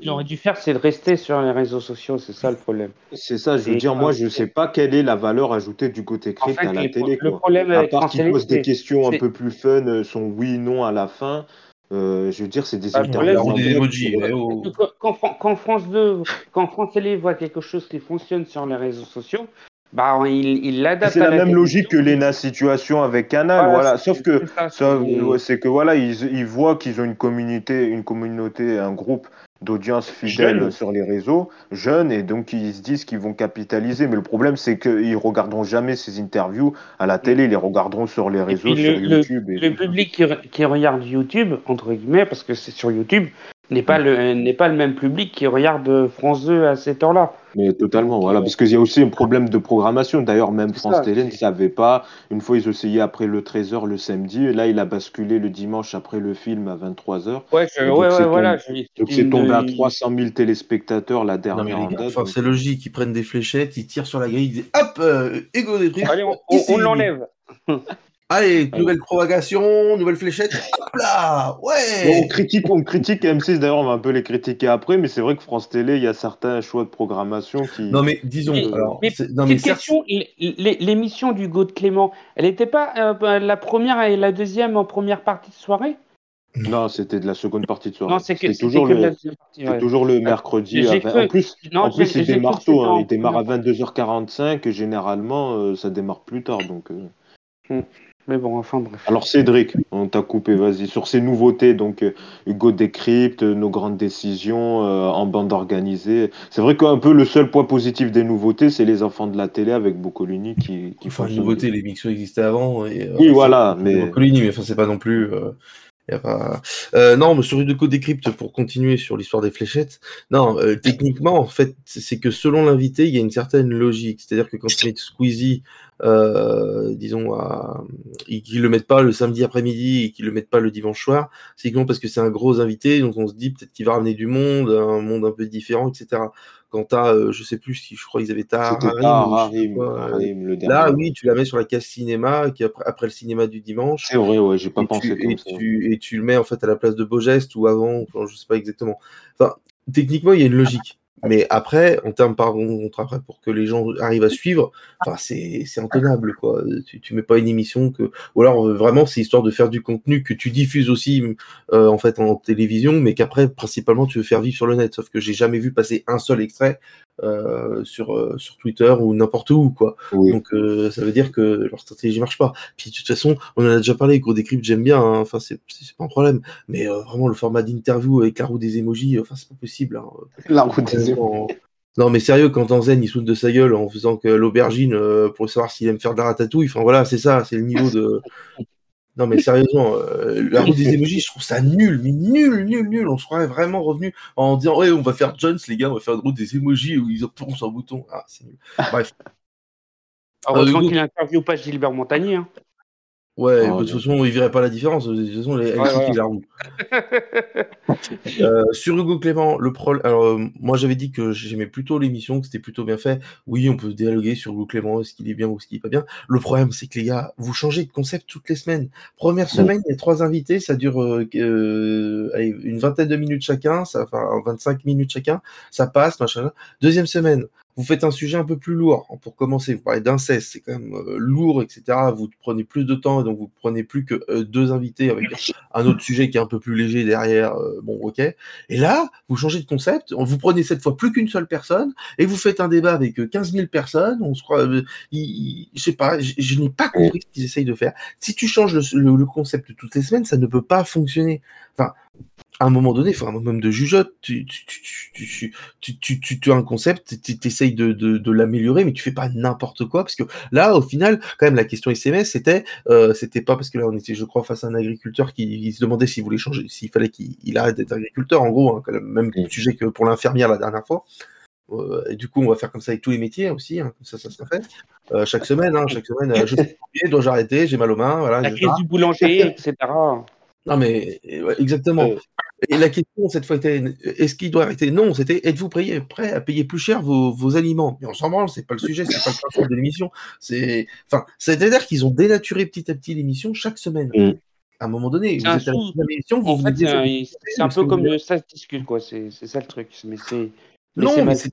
Il aurait dû faire, c'est de rester sur les réseaux sociaux, c'est ça le problème. C'est ça, je veux dire, moi je ne sais pas quelle est la valeur ajoutée du côté crypte à la télé. Le problème à part qu'il pose des questions un peu plus fun, euh, son oui, non à la fin. Euh, je veux dire, c'est des Quand, quand, France 2, quand France Télé voit quelque chose qui fonctionne sur les réseaux sociaux, bah, il l'adapte. C'est la, même logique que l'ENA situation avec Canal, voilà. Sauf que c'est que voilà, ils, ils voient qu'ils ont une communauté, une communauté, un groupe d'audience fidèle sur les réseaux, jeunes, et donc ils se disent qu'ils vont capitaliser. Mais le problème, c'est qu'ils regarderont jamais ces interviews à la télé, ils les regarderont sur les réseaux, sur YouTube. Le, public qui, qui, regarde YouTube, entre guillemets, parce que c'est sur YouTube, n'est pas, le, n'est pas le même public qui regarde France 2 à cette heure-là. Mais totalement, voilà, parce qu'il y a aussi un problème de programmation. D'ailleurs, même France Télé ne savait pas. Une fois, ils essayaient après le 13h le samedi, et là, il a basculé le dimanche après le film à 23h. Ouais, ouais, ouais, voilà. Donc, c'est tombé à 300 000 téléspectateurs la dernière date. c'est logique, ils prennent des fléchettes, ils tirent sur la grille, ils disent hop, euh, égo des Allez, on l'enlève. Allez, nouvelle propagation, nouvelle fléchette, hop là, ouais. on critique, on critique M6. D'ailleurs, on va un peu les critiquer après, mais c'est vrai que France Télé, il y a certains choix de programmation qui. Non mais disons. alors, non, mais question, l'émission du de Clément, elle n'était pas euh, la première et la deuxième en première partie de soirée? Non, c'était de la seconde partie de soirée. Non, c'est toujours, le... toujours le mercredi. En plus, en plus il démarre tôt. Hein. Il démarre à 22h45 et généralement, euh, ça démarre plus tard. Donc, euh. Mais bon, enfin bref. Alors Cédric, on t'a coupé, vas-y. Sur ces nouveautés, donc euh, Hugo décrypte nos grandes décisions euh, en bande organisée. C'est vrai qu'un peu le seul point positif des nouveautés, c'est les enfants de la télé avec Boccolini qui, qui font. Enfin, les nouveautés, l'émission existait avant. Et, euh, oui, voilà. Mais... Boccolini, mais enfin, c'est pas non plus. Euh, non, mais sur Udeco Decrypt, pour continuer sur l'histoire des fléchettes, non, euh, techniquement, en fait, c'est que selon l'invité, il y a une certaine logique. C'est-à-dire que quand ils mettent Squeezie, euh, disons, à... qu'ils le mettent pas le samedi après-midi et qu'ils le mettent pas le dimanche soir, c'est parce que c'est un gros invité, donc on se dit peut-être qu'il va ramener du monde, un monde un peu différent, etc quand t'as, euh, je sais plus si je crois qu'ils avaient Tahar Harim, Là, oui, tu la mets sur la case cinéma, qui après, après le cinéma du dimanche. C'est vrai, ouais, j'ai pas pensé comme et ça. Tu, et tu le mets en fait à la place de Beaugest ou avant, enfin, je sais pas exactement. Enfin, techniquement, il y a une logique. Mais après, en termes par contre, après, pour que les gens arrivent à suivre, c'est intenable, quoi. Tu, tu mets pas une émission que, ou alors euh, vraiment, c'est histoire de faire du contenu que tu diffuses aussi, euh, en fait, en télévision, mais qu'après, principalement, tu veux faire vivre sur le net. Sauf que j'ai jamais vu passer un seul extrait euh, sur, euh, sur Twitter ou n'importe où, quoi. Donc, euh, ça veut dire que leur stratégie marche pas. Puis, de toute façon, on en a déjà parlé, Gros Décrypte, j'aime bien, hein. enfin, c'est, pas un problème. Mais vraiment, le format d'interview avec la roue des emojis, enfin, c'est pas possible. Hein. La roue des emojis. Non, mais sérieux, quand Anzen il saute de sa gueule en faisant que l'aubergine pour savoir s'il aime faire de la ratatouille, enfin voilà, c'est ça, c'est le niveau de. Non, mais sérieusement, euh, la route des émojis, je trouve ça nul, mais nul, nul, nul. On serait vraiment revenu en disant, ouais, on va faire Jones, les gars, on va faire une route des émojis où ils obtiennent un bouton. Ah, c'est nul. Bref. Heureusement euh, qu'il n'interviewe pas Gilbert Montagnier. Hein. Ouais, oh, de toute façon, il verrait pas la différence. De toute façon, elle, ouais, la roue. euh, sur Hugo Clément, le problème. Alors, euh, moi, j'avais dit que j'aimais plutôt l'émission, que c'était plutôt bien fait. Oui, on peut dialoguer sur Hugo Clément, est-ce qu'il est bien ou est-ce qu'il est pas bien. Le problème, c'est que les gars, vous changez de concept toutes les semaines. Première semaine, il y a trois invités, ça dure euh, euh allez, une vingtaine de minutes chacun, ça, enfin 25 minutes chacun, ça passe, machin. Deuxième semaine, vous faites un sujet un peu plus lourd. Pour commencer, vous parlez d'inceste, c'est quand même euh, lourd, etc. Vous prenez plus de temps, et donc vous prenez plus que euh, deux invités avec un autre sujet qui est un peu plus léger derrière. Euh, bon, ok. Et là, vous changez de concept. Vous prenez cette fois plus qu'une seule personne et vous faites un débat avec 15 000 personnes. On se croit, je sais pas, je, n'ai pas compris ce qu'ils essayent de faire. Si tu changes le, le concept toutes les semaines, ça ne peut pas fonctionner. Enfin, à un moment donné, il faut un moment de jugeote. Tu, tu, tu, tu, tu, tu, as un concept, tu essayes de, de, de l'améliorer, mais tu fais pas n'importe quoi. Parce que là, au final, quand même, la question SMS, c'était, euh, c'était pas parce que là, on était, je crois, face à un agriculteur qui se demandait s'il voulait changer, s'il fallait qu'il arrête d'être agriculteur, en gros, hein, quand même, même sujet que pour l'infirmière la dernière fois. Euh, et du coup, on va faire comme ça avec tous les métiers aussi, hein, comme ça, ça sera fait. Euh, chaque semaine, hein, chaque semaine, je suis dois-je arrêter, j'ai mal aux mains, voilà. La crise du boulanger, etc. Non, mais exactement. Et la question, cette fois, était est-ce qu'il doit arrêter? Non, c'était êtes-vous prêt, prêt à payer plus cher vos, vos aliments? Mais on s'en branle, c'est pas le sujet, c'est pas le principe de l'émission. C'est, enfin, c'est-à-dire qu'ils ont dénaturé petit à petit l'émission chaque semaine. Mm. À un moment donné, vous êtes à l'émission, vous en fait, c'est un, peu comme ça se discute, quoi. C'est ça le truc. Mais c'est. Non, mais c'est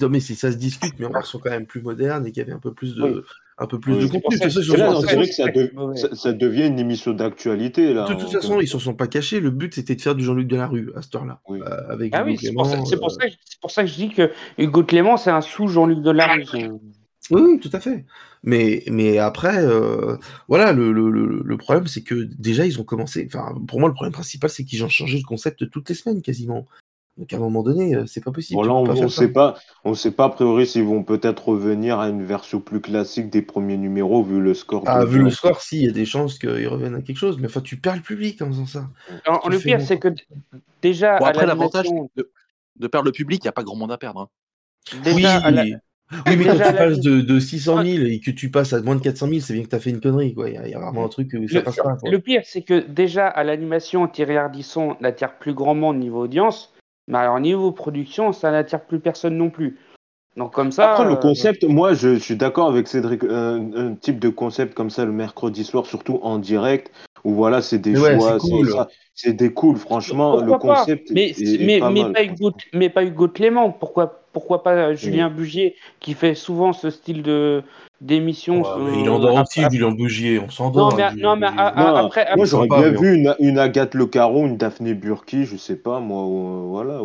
non, mais si ça se discute, mais on version quand même plus moderne et qu'il y avait un peu plus de, un peu plus de contenu. C'est vrai que ça, ça, devient une émission d'actualité. De toute façon, ils ne s'en sont pas cachés. Le but, c'était de faire du Jean-Luc Delarue à cette heure-là. Euh, avec ah oui, c'est pour, pour, pour, ça que je dis que Hugo Clément, c'est un sous Jean-Luc Delarue. Oui, oui, tout à fait. Mais, mais après, euh, voilà, le, le, le problème, c'est que déjà, ils ont commencé. Enfin, pour moi, le problème principal, c'est qu'ils ont changé de concept toutes les semaines, quasiment. Donc à un moment donné, euh, c'est pas possible. Voilà, on ne sait pas, on sait pas a priori s'ils vont peut-être revenir à une version plus classique des premiers numéros vu le score. Ah, vu le score, si, il y a des chances qu'ils reviennent à quelque chose, mais enfin, tu perds le public en faisant ça. le pire, c'est que déjà. après, l'avantage de, perdre le public, il n'y a pas grand monde à perdre. Hein. Déjà, oui, oui, mais quand tu passes de, de, 600 000 et que tu passes à moins de 400 000, c'est bien que tu as fait une connerie. Il, y a, vraiment un truc où ça le, passe pas. Le pire, c'est que déjà, à l'animation, Thierry Ardisson n'attire plus grand monde niveau audience. Mais alors, niveau production, ça n'attire plus personne non plus. Donc, comme ça. Après, le euh, concept, moi, je, suis d'accord avec Cédric. un, type de concept comme ça, le mercredi soir, surtout en direct, où voilà, c'est des choix, c'est des cool, franchement, le concept. Mais, est, mais, pas mais, mal, pas Hugo, mais, pas Hugo, Clément, pourquoi pourquoi pas euh, Julien Bugier qui fait souvent ce style de d'émission. il endort aussi, Julien Bugier, on s'endort. Non, mais, après, Moi, j'aurais bien vu une, une, Agathe Le Caron, une Daphné Burki, je sais pas, moi, voilà.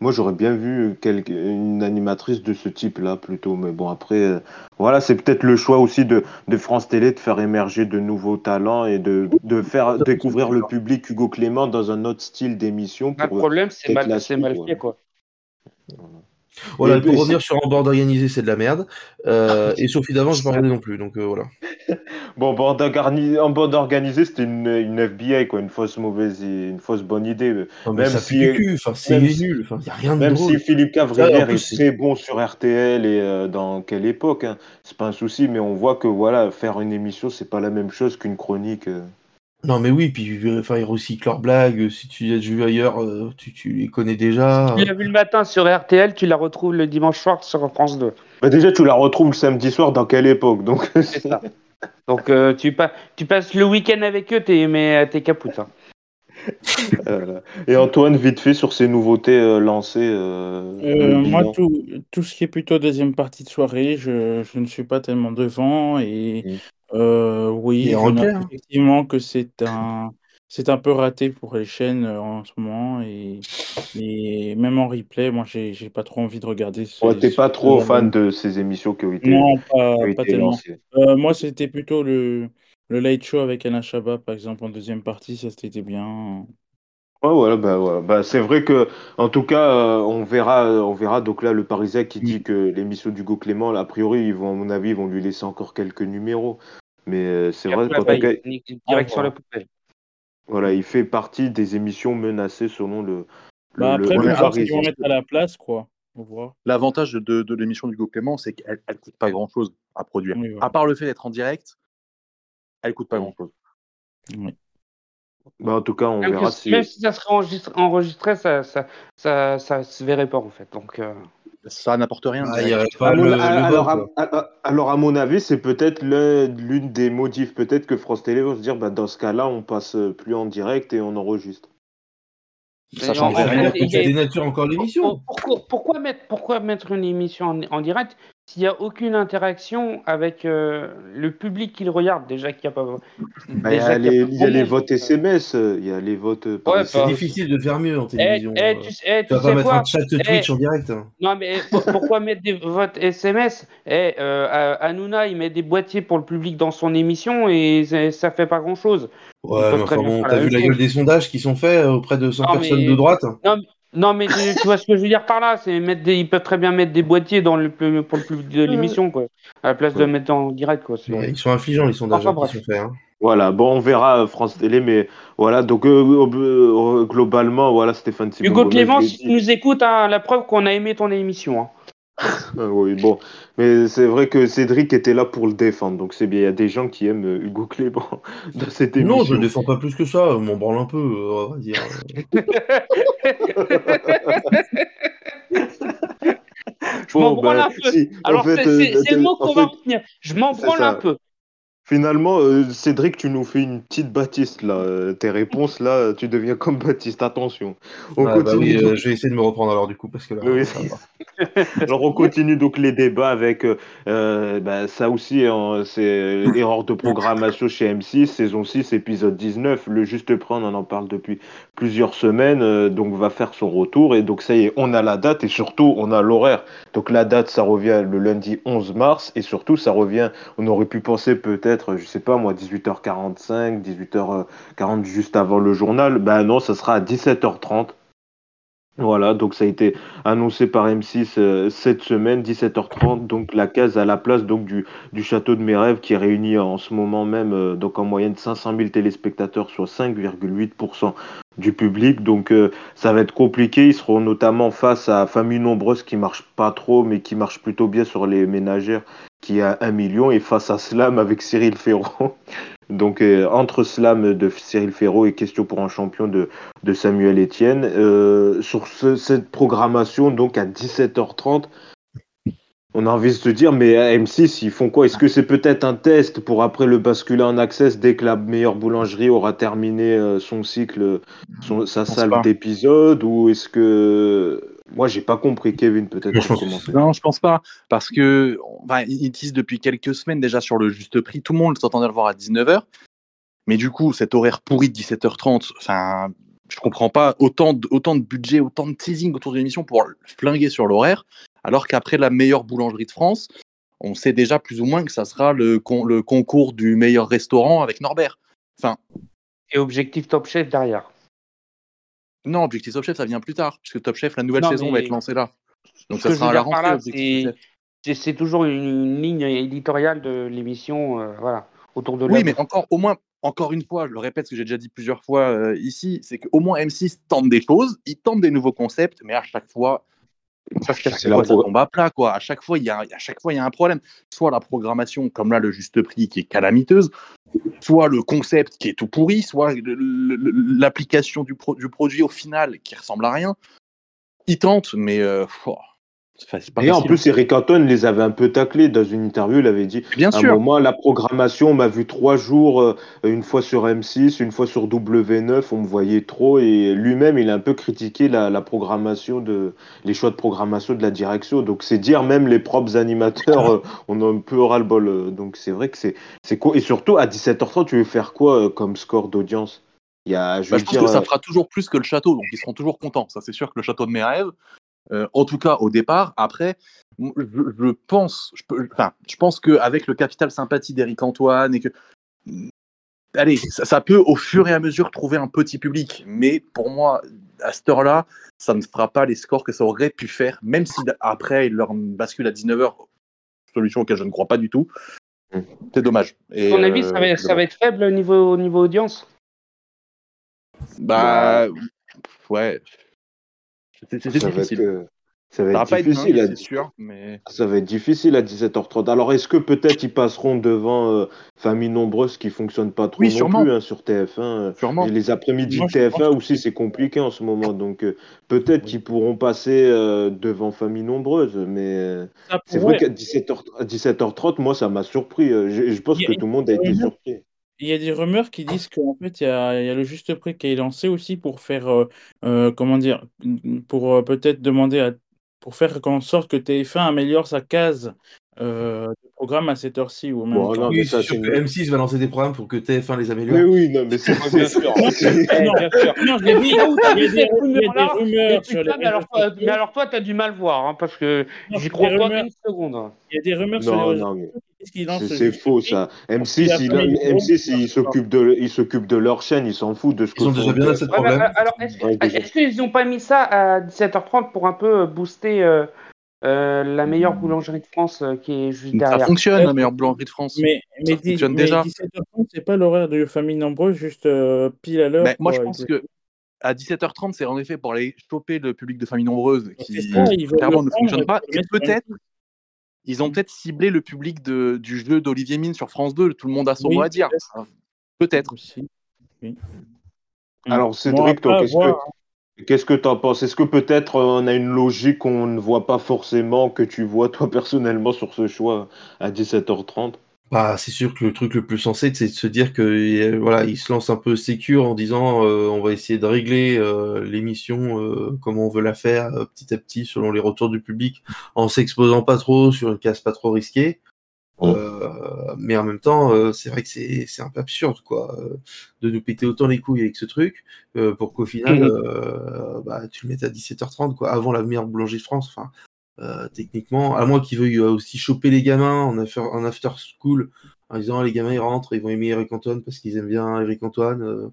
Moi, j'aurais bien vu une animatrice de ce type-là plutôt. Mais bon, après, euh, voilà, c'est peut-être le choix aussi de, de, France Télé de faire émerger de nouveaux talents et de, de faire découvrir le public Hugo Clément dans un autre style d'émission. Le problème, c'est mal, mal fait, quoi. Voilà, pour revenir sur un board organisé, c'est de la merde. Euh, et Sophie d'avant, je ne pas non plus, donc euh, voilà. bon, board en board organisé, c'était une, une, FBI, quoi, une fausse mauvaise, une fausse bonne idée. même ça si, c'est nul, il n'y a rien de Même si Philippe Cavrière est très bon sur RTL et euh, dans quelle époque, hein, c'est pas un souci, mais on voit que voilà, faire une émission, c'est pas la même chose qu'une chronique. Non, mais oui, puis enfin, ils recyclent leurs blagues. Si tu les as vues ailleurs, euh, tu, les connais déjà. Tu l'as vu le matin sur RTL, tu la retrouves le dimanche soir sur France 2. Bah déjà, tu la retrouves le samedi soir dans quelle époque donc C'est ça. Donc euh, tu, tu, passes le week-end avec eux, t'es, mais euh, t'es capoute. Hein. Et Antoine, vite fait sur ces nouveautés lancées. moi, tout, tout, ce qui est plutôt deuxième partie de soirée, je, je ne suis pas tellement devant et mmh. Euh, oui, hein. effectivement que c'est un c'est un peu raté pour les chaînes, euh, en ce moment et et même en replay, moi j'ai j'ai pas trop envie de regarder Ouais, tu pas trop fan de ces émissions qui ont été Non, pas pas tellement. Euh, moi, c'était plutôt le le Late Show avec Alain Chabat, par exemple, en deuxième partie, ça c'était bien. Ouais, voilà, bah, bah, c'est vrai que, en tout cas, on verra, on verra. Donc là, le Parisien qui dit que l'émission d'Hugo Clément, a priori, ils vont, à mon avis, ils vont lui laisser encore quelques numéros. Mais c'est vrai qu'en tout cas, direct sur la poubelle. Voilà, il fait partie des émissions menacées selon le. Bah après, le vont mettre à la place, quoi. L'avantage de, de l'émission d'Hugo Clément, c'est qu'elle ne coûte pas grand-chose à produire. À part le fait d'être en direct, elle coûte pas grand-chose. Bah, en tout cas, on verra si. Même si ça serait enregistré, ça, ça, ça, ça, se verrait pas en fait. Donc, euh, Ça n'apporte rien. alors, à mon avis, c'est peut-être l'une des motifs. Peut-être que France Télé va se dire bah, dans ce cas-là, on passe plus en direct et on enregistre. Ça change rien. Ça dénature encore l'émission. Pourquoi, pourquoi, mettre, pourquoi mettre une émission en, en direct? S'il n'y a aucune interaction avec euh, le public qui le regarde, déjà qu'il n'y a pas. Bah, il y a, les, votes SMS, il y a les votes. c'est difficile de faire mieux en eh, télévision. Eh, tu, eh, tu, vas pas mettre un chat Twitch en direct. Hein. Non, mais pourquoi mettre des votes SMS eh, euh, Hanouna, il met des boîtiers pour le public dans son émission et ça fait pas grand chose. Ouais, mais enfin bon, t'as vu la gueule des sondages qui sont faits auprès de 100 personnes de droite? Non, non, mais tu, vois ce que je veux dire par là, c'est mettre des, ils peuvent très bien mettre des boîtiers dans le pour le public de l'émission, quoi, à la place de mettre en direct, quoi. ils sont affligeants, ils sont déjà sont faits. Hein. Voilà, bon, on verra euh, France Télé, mais voilà, donc euh, euh, globalement, voilà, Stéphane. Hugo Clément, si tu nous écoutes, hein, la preuve qu'on a aimé ton émission. Hein. Ah oui, bon, mais c'est vrai que Cédric était là pour le défendre, donc c'est bien. Il y a des gens qui aiment Hugo Clément dans cette émission. Non, je le défends pas plus que ça, m'en branle un peu, on va dire. je m'en branle un peu. Alors, c'est le mot qu'on va retenir. Je m'en branle un peu. Finalement, euh, Cédric, tu nous fais une petite Baptiste là. Euh, tes réponses là, tu deviens comme Baptiste. Attention. On bah continue. Euh, je vais essayer de me reprendre alors du coup parce que là. Oui. Ça va. alors on continue donc les débats avec bah, ça aussi, hein, c'est erreur de programmation chez M6, saison 6, épisode 19. Le Juste Prix, on en parle depuis plusieurs semaines, donc va faire son retour et donc ça y est, on a la date et surtout on a l'horaire. Donc la date, ça revient le lundi 11 mars et surtout ça revient. On aurait pu penser peut-être je sais pas moi, 18h45, 18h40 juste avant le journal. Ben non, ça sera à 17h30. Voilà, donc ça a été annoncé par M6 euh, cette semaine, 17h30, donc la case à la place donc du, château de mes rêves qui réunit en ce moment même euh, donc en moyenne 500 000 téléspectateurs, soit 5,8% du public. Donc euh, ça va être compliqué. Ils seront notamment face à Famille Nombreuse qui marche pas trop, mais qui marche plutôt bien sur les ménagères, qui a un million, et face à Slam avec Cyril Ferron. Donc euh, entre Slam de Cyril Ferro et Question pour un champion de, de Samuel Etienne. Euh, sur ce, cette programmation, donc à 17h30, on a envie de se dire, mais à M6, ils font quoi? Est-ce que c'est peut-être un test pour après le basculer en access dès que la meilleure boulangerie aura terminé euh, son cycle, son, sa salle d'épisode Ou est-ce que moi, j'ai pas compris, Kevin, peut-être. Non, je pense pas. Parce que enfin, ils disent depuis quelques semaines déjà sur le juste prix. Tout le monde s'entendait le voir à 19h. Mais du coup, cet horaire pourri de 17h30, enfin, je comprends pas autant de, autant de budget, autant de teasing autour de l'émission pour flinguer sur l'horaire. Alors qu'après la meilleure boulangerie de France, on sait déjà plus ou moins que ça sera le, le concours du meilleur restaurant avec Norbert. Enfin. Et objectif top chef derrière. Non, Objectif Top Chef, ça vient plus tard, puisque Top Chef, la nouvelle saison va être lancée là. Donc ça sera à la rentrée. C'est toujours une, ligne éditoriale de l'émission, euh, voilà, autour de. Oui, mais encore, au moins, encore une fois, je le répète, ce que j'ai déjà dit plusieurs fois euh, ici, c'est qu'au moins M6 tente des choses, il tente des nouveaux concepts, mais à chaque fois, ça, tombe à plat, quoi. À chaque fois, il y a, à chaque fois, il y a un problème. Soit la programmation, comme là, le juste prix, qui est calamiteuse, soit le concept qui est tout pourri, soit l'application du, produit au final qui ressemble à rien. Ils tentent, mais euh, et en plus, Eric Antoine les avait un peu taclés dans une interview. Il avait dit Bien à un moment, la programmation, on m'a vu trois jours, euh, une fois sur M6, une fois sur W9, on me voyait trop. Et lui-même, il a un peu critiqué la, programmation, de, les choix de programmation de la direction. Donc, c'est dire même les propres animateurs, euh, on a un peu ras le bol. Euh. donc, c'est vrai que c'est quoi. Et surtout, à 17h30, tu veux faire quoi comme score d'audience? Il y a, je, bah, je pense que ça fera toujours plus que le château, donc ils seront toujours contents. Ça, c'est sûr que le château de mes rêves, euh, en tout cas, au départ. Après, je, pense, je, enfin, je pense qu'avec le capital sympathie d'Eric Antoine et que. Allez, ça, peut au fur et à mesure trouver un petit public, mais pour moi, à cette heure-là, ça ne fera pas les scores que ça aurait pu faire, même si après il leur bascule à 19h, solution auquel je ne crois pas du tout. Mmh. C'est dommage. Et, à ton avis, ça, va, euh, ça va, être faible au niveau, au niveau audience? Bah, ouais. C'est difficile. Ça va être difficile, à... sûr, mais... ça va être difficile à 17h30. Alors, est-ce que peut-être ils passeront devant euh, Famille Nombreuse qui fonctionne pas trop non plus hein, sur TF1 sûrement. Et les après-midi de TF1 aussi, c'est compliqué en ce moment. Donc, euh, peut-être qu'ils pourront passer euh, devant Famille Nombreuse. Mais c'est vrai qu'à 17h... 17h30, moi, ça m'a surpris. Je, je pense que tout le monde a été surpris. Il y a des rumeurs qui disent qu'en fait, il y a, il y a le juste prix qui est lancé aussi pour faire, euh, euh, comment dire, pour euh, peut-être demander à, pour faire en sorte que TF1 améliore sa case euh, de programme à cette heure-ci ou même bon, non, mais ça, que M6 va lancer des programmes pour que TF1 les améliore. Oui, oui, non, mais c'est bien sûr. non, je l'ai dit, il y a des, rumeurs sur les mais, alors, toi, mais alors toi, tu as du mal voir, hein, parce que j'y crois pas une seconde. Il y a des rumeurs sur les réseaux c'est faux ça. M6, il, M6 il s'occupe de, il s'occupe de leur chaîne, ils s'en foutent de ce qu'ils ont déjà bien assez de problèmes. alors, est-ce qu'ils n'ont pas mis ça à 17h30 pour un peu booster euh, euh, la meilleure boulangerie de France euh, qui est juste derrière? Ça fonctionne, la meilleure boulangerie de France. Mais, mais, ça fonctionne mais déjà. 17h30, c'est pas l'horaire de famille nombreuse, juste euh, pile à l'heure. Moi, je pense que à 17h30, c'est en effet pour aller choper le public de famille nombreuse qui clairement ne fonctionne pas. Et peut-être, ils ont peut-être ciblé le public de, du jeu d'Olivier Mine sur France 2. Tout le monde a son mot à dire. Peut-être. aussi. Alors, Cédric, toi, qu'est-ce que. Qu'est-ce que tu en penses? Est-ce que peut-être euh, on a une logique qu'on ne voit pas forcément, que tu vois toi personnellement sur ce choix à 17h30 bah, c'est sûr que le truc le plus sensé, c'est de se dire que euh, voilà, il se lance un peu sécure en disant euh, on va essayer de régler l'émission comme on veut la faire petit à petit selon les retours du public, en s'exposant pas trop sur une case pas trop risquée. Euh, mais en même temps, euh, c'est vrai que c'est, c'est un peu absurde, quoi, euh, de nous péter autant les couilles avec ce truc, pour qu'au final, mmh. bah, tu le mettes à 17h30, quoi, avant la meilleure boulangerie de France. Enfin, techniquement, à moins qu'ils veuillent aussi choper les gamins en after, en after school, en disant les gamins ils rentrent, ils vont aimer Eric Antoine parce qu'ils aiment bien Eric Antoine.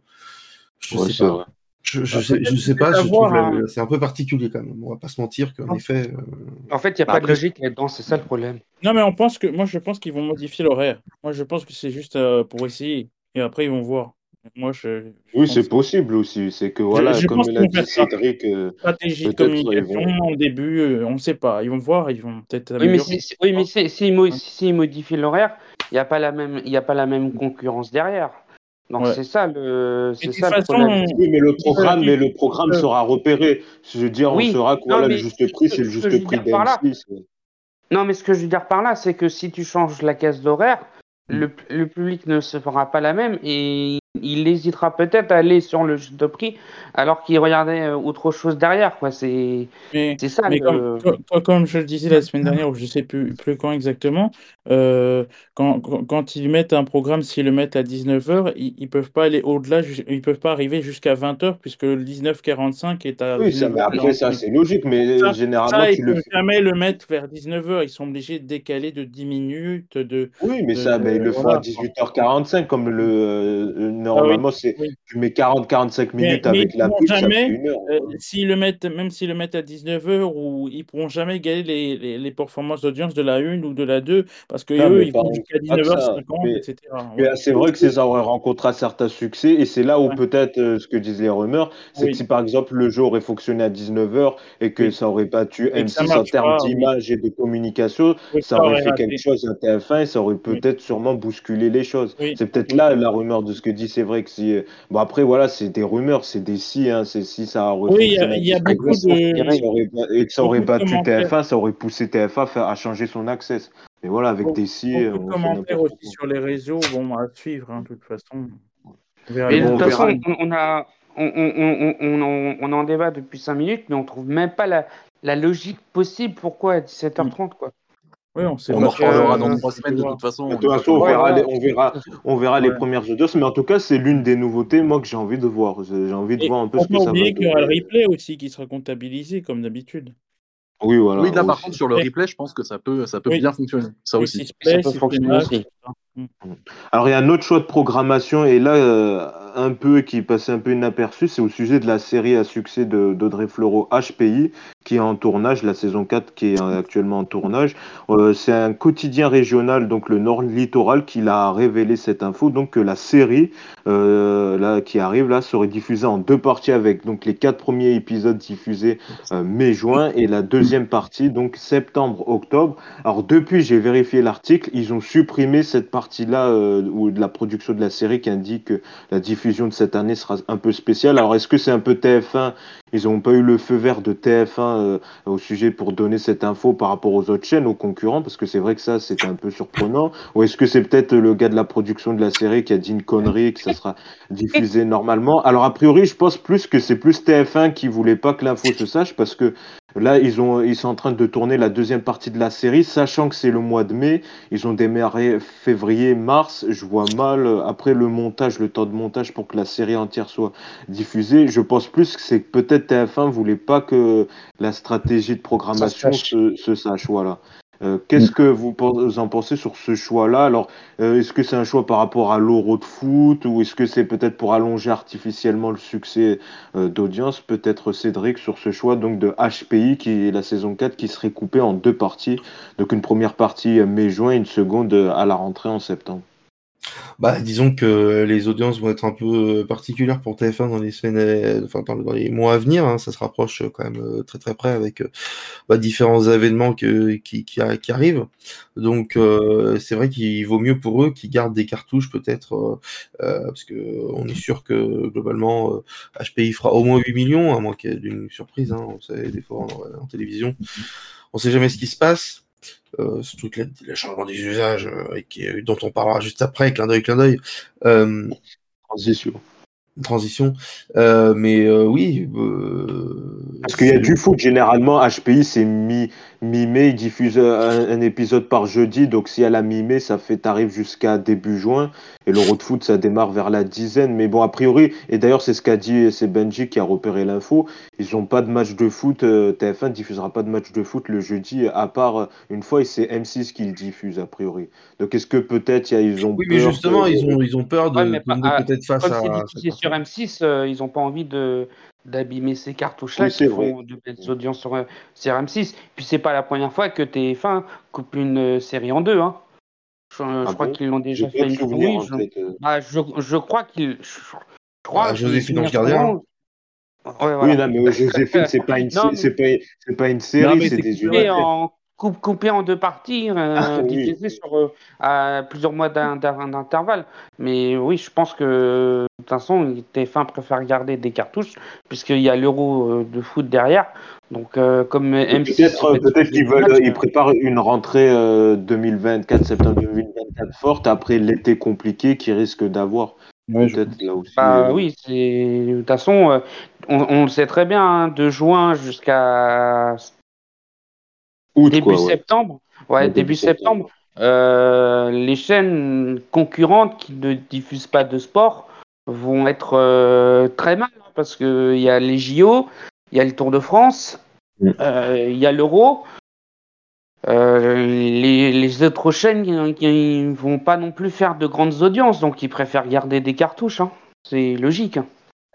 je sais pas. Je, je, sais, je sais pas, je trouve c'est un peu particulier quand même. On va pas se mentir qu'en effet. Euh, en fait, il n'y a bah, pas de logique là-dedans, c'est ça le problème. Non, mais on pense que, moi, je pense qu'ils vont modifier l'horaire. Moi, je pense que c'est juste euh, pour essayer. Et après, ils vont voir. Moi, je, oui, c'est possible aussi. C'est que voilà, comme l'a dit Cédric, euh, stratégie de communication au début, on ne sait pas. Ils vont voir, ils vont peut-être. Oui, mais s'ils si, si, modifient l'horaire, il n'y a pas la même, il a pas la même concurrence derrière. Donc c'est ça le, c'est ça le problème. Oui, mais le programme, mais le programme sera repéré. Je veux dire, on saura que voilà, le juste prix, c'est le juste prix d'M6. Non, mais ce que je veux dire par là, c'est que si tu changes la case d'horaire, le, le, public ne se fera pas la même et il hésitera peut-être à aller sur le juste prix alors qu'il regardait euh, autre chose derrière. Quoi. C'est, c'est ça. Mais comme, comme, je le disais la semaine dernière, ou je ne sais plus, plus quand exactement, euh, quand, quand, ils mettent un programme, s'ils le mettent à 19h, ils ne peuvent pas aller au-delà, ils ne peuvent pas arriver jusqu'à 20h puisque le 19h45 est à. Oui, ça, mais après, ça, c'est logique, mais généralement, ça, ils ne peuvent jamais le mettre vers 19h. Ils sont obligés de décaler de 10 minutes. De, oui, mais ça, mais ils le font à 18h45 comme le euh, ah normalement, c'est tu mets 40-45 minutes avec la pub, jamais, euh, s'ils le mettent, même s'ils le mettent à 19h, ou ils pourront jamais gagner les, les, les performances d'audience de la 1 ou de la 2, parce que eux, ils vont jusqu'à 19h50, etc. c'est vrai que ça aurait rencontré un certain succès, et c'est là où peut-être euh, ce que disent les rumeurs, c'est que si par exemple le jeu aurait fonctionné à 19h et que ça aurait battu M6 en termes d'image et de communication, ça, aurait fait quelque chose à TF1 et ça aurait peut-être sûrement bousculé les choses. C'est peut-être là la rumeur de ce que dit c'est vrai que si. Bon, après, voilà, c'est des rumeurs, c'est des si, hein, c'est si ça a Oui, il y, a beaucoup de. Et que ça aurait battu TF1, ça aurait poussé TF1 à, changer son access. Mais voilà, avec des si. Beaucoup de commentaires aussi sur les réseaux, bon, à suivre, hein, de toute façon. de toute façon, on, a. On, on, on, on, en débat depuis 5 minutes, mais on trouve même pas la, la logique possible. Pourquoi à 17h30 quoi oui, on, on en reparlera dans trois semaines de toute façon. De toute façon, on verra, les, on verra, on verra les premières audiences, mais en tout cas, c'est l'une des nouveautés, moi, que j'ai envie de voir. J'ai envie de voir un peu ce que ça va oublier qu'il y aura le replay aussi qui sera comptabilisé, comme d'habitude. Oui, voilà. Oui, là, par contre, sur le replay, je pense que ça peut, ça peut bien fonctionner. Ça aussi. ça peut fonctionner aussi. Alors, il y a un autre choix de programmation, et là, euh, un peu qui passait un peu inaperçu, c'est au sujet de la série à succès d'Audrey Fleurot HPI, qui est en tournage, la saison 4 qui est actuellement en tournage. Euh, c'est un quotidien régional, donc le Nord Littoral, qui l'a révélé cette info, donc que la série euh, qui arrive là serait diffusée en deux parties avec donc les quatre premiers épisodes diffusés euh, mai-juin et la deuxième partie donc septembre-octobre. Alors depuis, j'ai vérifié l'article, ils ont supprimé cette partie-là ou de la production de la série qui indique que la diffusion de cette année sera un peu spéciale. Alors est-ce que c'est un peu TF1 Ils n'ont pas eu le feu vert de TF1 euh, au sujet pour donner cette info par rapport aux autres chaînes, aux concurrents, parce que c'est vrai que ça, c'est un peu surprenant. Ou est-ce que c'est peut-être le gars de la production de la série qui a dit une connerie, que ça sera diffusé normalement? Alors, a priori, je pense plus que c'est plus TF1 qui voulait pas que l'info se sache, parce que Là, ils, ont, ils sont en train de tourner la deuxième partie de la série, sachant que c'est le mois de mai. Ils ont démarré février, mars. Je vois mal, après le montage, le temps de montage pour que la série entière soit diffusée. Je pense plus que c'est que peut-être TF1 voulait pas que la stratégie de programmation se, se sache. Voilà. Euh, qu'est-ce que vous en pensez sur ce choix-là? Alors, euh, est-ce que c'est un choix par rapport à l'euro de foot ou est-ce que c'est peut-être pour allonger artificiellement le succès euh, d'audience? Peut-être Cédric sur ce choix donc de HPI qui est la saison 4 qui serait coupée en deux parties. Donc une première partie mai-juin, une seconde à la rentrée en septembre. Bah, disons que les audiences vont être un peu euh, particulières pour TF1 dans les semaines, euh, enfin dans les mois à venir. Hein. ça se rapproche euh, quand même très très près avec bah, différents événements qui, qui, arrivent. Donc c'est vrai qu'il vaut mieux pour eux qu'ils gardent des cartouches peut-être, parce que on est sûr que globalement HPI fera au moins 8 millions, à moins qu'il y ait une surprise. Hein, on sait des fois en, en télévision, on sait jamais ce qui se passe euh, surtout que le changement des usages, euh, qui, dont on parlera juste après, clin d'œil, clin d'œil. Euh, transition. Transition. Euh, mais oui. Parce qu'il y a du foot, généralement, HPI, c'est mi mi-mai, ils diffusent un, épisode par jeudi. Donc si à la mi-mai, ça fait t'arrives jusqu'à début juin. Et l'Euro de foot, ça démarre vers la dizaine. Mais bon, a priori, et d'ailleurs, c'est ce qu'a dit, c'est Benji qui a repéré l'info. Ils n'ont pas de match de foot. TF1 ne diffusera pas de match de foot le jeudi, à part une fois, et c'est M6 qui le diffuse, a priori. Donc est-ce que peut-être ils ont oui, mais justement, ils, ont, ils ont peur de, peut-être face à. c'est sur M6, ils n'ont pas envie de d'abîmer ces cartouches-là qui font de belles audiences sur CRM6. Puis c'est pas la première fois que TF1 coupe une euh, série en deux. Hein. Je, ah crois qu'ils l'ont déjà fait une fois. Je, euh. bah, je, je, crois qu'ils. Je, crois ah, Joséphine Ange Gardien. Ouais, Oui, non, mais Joséphine, c'est pas, une, c'est pas, pas une série, c'est des humains coupé en deux parties, euh, ah, divisé sur euh, à plusieurs mois d'intervalle. Mais oui, je pense que de toute façon, TF1 préfère garder des cartouches, puisqu'il y a l'euro euh, de foot derrière. Donc, comme Peut-être peut qu'ils veulent, ils préparent une rentrée 2024, septembre 2024 forte, après l'été compliqué qu'ils risquent d'avoir. Bah, oui, de toute façon, on, le sait très bien, hein, de juin jusqu'à début septembre. Ouais, début, septembre. Euh, les chaînes concurrentes qui ne diffusent pas de sport vont être euh, très mal hein, parce qu'il y a les JO, il y a le Tour de France, mm. euh, il y a l'Euro. Les, autres chaînes qui, vont pas non plus faire de grandes audiences, donc ils préfèrent garder des cartouches. Hein. C'est logique.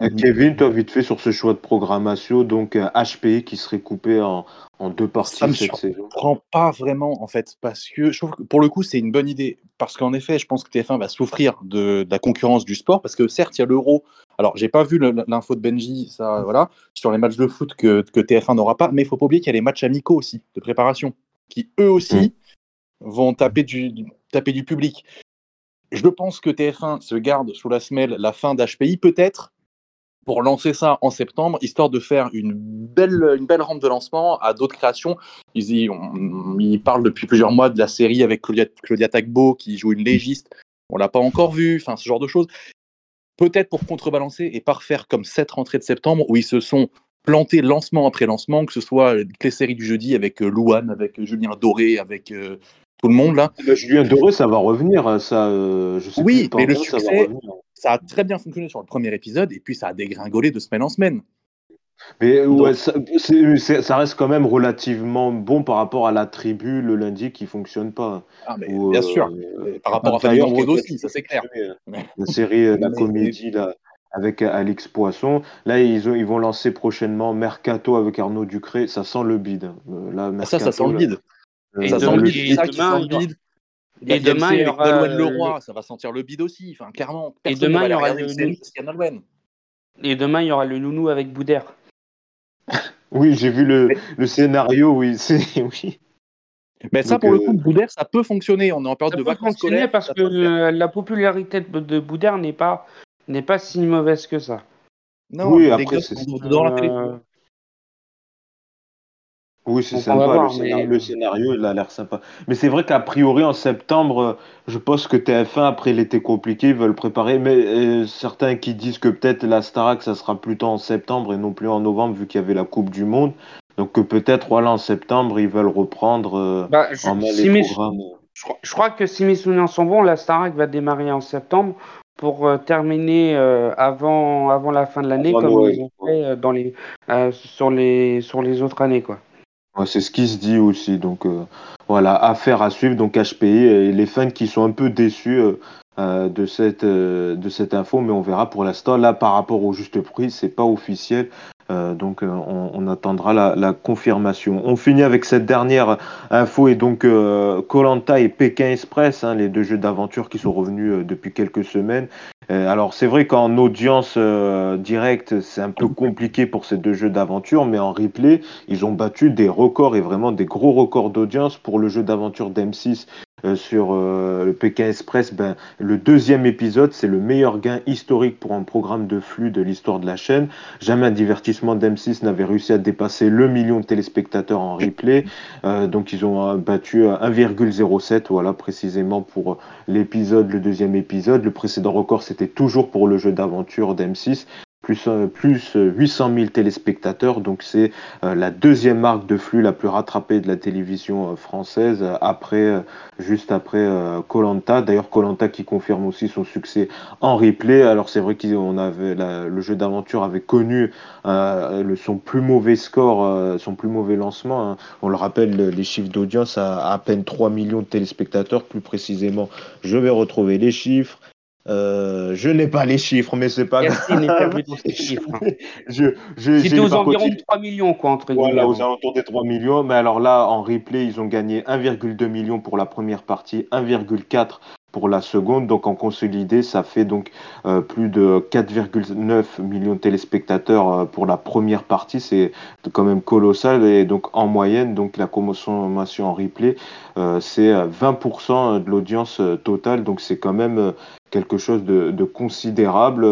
Hein. Kevin, toi, vite fait sur ce choix de programmation, donc HPI qui serait coupé en, en deux parties ça me surprend pas vraiment en fait parce que je trouve que pour le coup c'est une bonne idée. Parce qu'en effet je pense que TF1 va souffrir de, la concurrence du sport parce que certes il y a l'euro. Alors j'ai pas vu l'info de Benji ça voilà sur les matchs de foot que, que TF1 n'aura pas mais il faut pas oublier qu'il y a les matchs amicaux aussi de préparation qui eux aussi mmh. vont taper du, taper du public. Je pense que TF1 se garde sous la semelle la fin d'HPI peut-être pour lancer ça en septembre, histoire de faire une belle, une belle rampe de lancement à d'autres créations. Ils, ils, parlent depuis plusieurs mois de la série avec Claudia, Claudia Tagbo qui joue une légiste. On l'a pas encore vu, enfin ce genre de choses. Peut-être pour contrebalancer et pas refaire comme cette rentrée de septembre où ils se sont plantés lancement après lancement, que ce soit les séries du jeudi avec euh, Louane, avec Julien Doré, avec euh, tout le monde là. Bah, Julien Doré, ça va revenir, ça. Euh, je sais oui, mais le succès, ça a très bien fonctionné sur le premier épisode et puis ça a dégringolé de semaine en semaine. Mais ouais, ça, reste quand même relativement bon par rapport à la tribu le lundi qui fonctionne pas. Ah, mais bien sûr. Euh, par rapport à Famille aussi, ça c'est clair. La série, euh, la comédie là, avec Alex Poisson. Là, ils, ont, ils vont lancer prochainement Mercato avec Arnaud Ducré. Ça sent le bide. Euh, là, ah, ça, ça sent le bide. ça sent le bide. Ça sent le bide. Et demain, il y aura. Leroy, ça va sentir le bide aussi. Enfin, clairement. Et demain, il y aura le. Et demain, il y aura le nounou avec Boudère. oui, j'ai vu le, le, scénario, oui. oui. Mais ça, pour le coup, euh, Boudère, ça peut fonctionner. On est en période de vacances scolaires. parce que la popularité de Boudère n'est pas, n'est pas si mauvaise que ça. Non, oui, après, c'est dans la télé. Euh, oui, c'est sympa. le, scénario, il a l'air sympa. Mais c'est vrai qu'a priori, en septembre, je pense que TF1, après l'été compliqué, ils veulent préparer. Mais euh, certains qui disent que peut-être la Starac, ça sera plutôt en septembre et non plus en novembre, vu qu'il y avait la Coupe du Monde. Donc que peut-être, voilà, en septembre, ils veulent reprendre euh, bah, je, en les programmes. Je, crois que si mes souvenirs sont bons, la Starac va démarrer en septembre pour euh, terminer avant, avant la fin de l'année, comme ils ont fait dans les, sur, les, sur les autres années. quoi c'est ce qui se dit aussi. Donc euh, voilà, affaire à suivre. Donc HPI et les fans qui sont un peu déçus euh, euh, de cette de cette info, mais on verra pour l'instant. Là, par rapport au juste prix, c'est pas officiel. donc on, attendra la, confirmation. On finit avec cette dernière info et donc Colanta et Pékin Express, hein, les deux jeux d'aventure qui sont revenus depuis quelques semaines alors c'est vrai qu'en audience euh, directe, c'est un peu compliqué pour ces deux jeux d'aventure, mais en replay, ils ont battu des records et vraiment des gros records d'audience pour le jeu d'aventure d'M6 euh, sur euh, le Pékin Express, ben, le deuxième épisode, c'est le meilleur gain historique pour un programme de flux de l'histoire de la chaîne. Jamais un divertissement d'M6 n'avait réussi à dépasser le million de téléspectateurs en replay. Euh, donc ils ont battu 1,07, voilà précisément pour l'épisode, le deuxième épisode. Le précédent record, c'était toujours pour le jeu d'aventure d'M6. Plus, plus 800 000 téléspectateurs. Donc c'est la deuxième marque de flux la plus rattrapée de la télévision française, après, juste après Colanta. D'ailleurs, Colanta qui confirme aussi son succès en replay. Alors c'est vrai qu'on avait le jeu d'aventure avait connu son plus mauvais score, son plus mauvais lancement. Hein. On le rappelle, les chiffres d'audience à à peine 3 millions de téléspectateurs, plus précisément. Je vais retrouver les chiffres. Euh, je n'ai pas les chiffres, mais c'est pas grave. C'était aux environs de 3 millions, quoi, entre Voilà, aux alentours des 3 millions. Mais alors là, en replay, ils ont gagné 1,2 million pour la première partie, 1,4 pour la seconde. Donc en consolidé, ça fait donc euh, plus de 4,9 millions de téléspectateurs euh, pour la première partie. C'est quand même colossal. Et donc en moyenne, donc la consommation en replay, euh, c'est 20% de l'audience totale. Donc c'est quand même quelque chose de, de considérable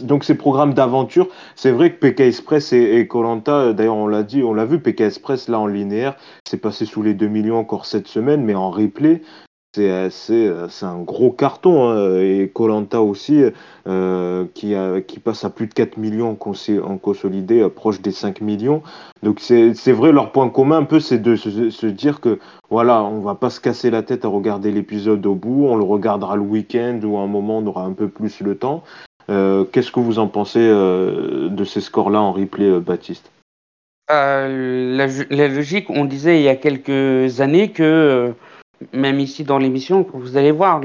donc ces programmes d'aventure, c'est vrai que PK Express et Colanta, d'ailleurs on l'a dit, on l'a vu, PK Express là en linéaire, c'est passé sous les 2 millions encore cette semaine, mais en replay, c'est c'est un gros carton hein, et Colanta aussi euh, qui, qui passe à plus de 4 millions en, consolidé euh, proche des 5 millions. Donc c'est vrai leur point commun un peu c'est de se, dire que voilà on va pas se casser la tête à regarder l'épisode au bout on le regardera le week-end ou à un moment on aura un peu plus le temps. Euh, qu'est-ce que vous en pensez de ces scores là en replay Baptiste? La, logique on disait il y a quelques années que même ici dans l'émission, vous allez voir,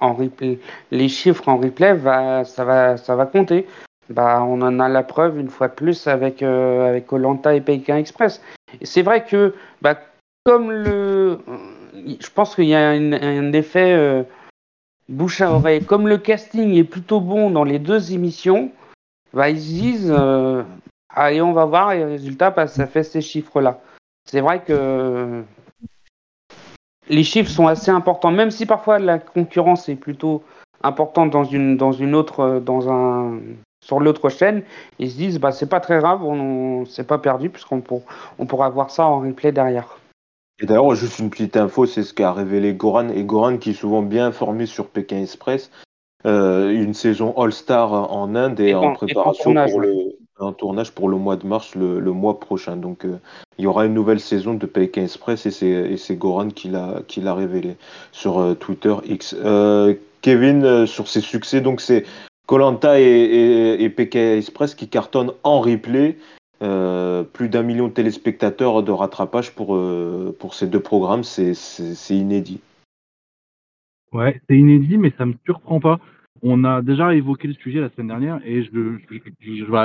en les chiffres en replay, va, ça, va, ça va compter. Bah, on en a la preuve une fois de plus avec euh, avec Olanta et Pékin Express. C'est vrai que bah, comme le, je pense qu'il y a un, effet euh, bouche à oreille. Comme le casting est plutôt bon dans les deux émissions, bah, ils se disent euh, allez on va voir et résultat bah, ça fait ces chiffres là. C'est vrai que les chiffres sont assez importants, même si parfois la concurrence est plutôt importante dans une, dans une autre, euh, dans un, sur l'autre chaîne, ils se disent bah c'est pas très grave, on, c'est pas perdu puisqu'on on pourra voir ça en replay derrière. Et d'ailleurs, juste une petite info, c'est ce qu'a révélé Goran, et Goran qui est souvent bien informé sur Pékin Express, euh, une saison All-Star en Inde et, en préparation pour le, un tournage pour le mois de mars, le, mois prochain. Donc, euh, il y aura une nouvelle saison de Pékin Express et c'est Goran qui l'a révélé sur euh, Twitter X. Euh, Kevin, sur ses succès, donc c'est Colanta et, et, Pékin Express qui cartonnent en replay. plus d'un million de téléspectateurs de rattrapage pour, pour ces deux programmes, c'est inédit. Ouais, c'est inédit, mais ça me surprend pas. On a déjà évoqué le sujet la semaine dernière et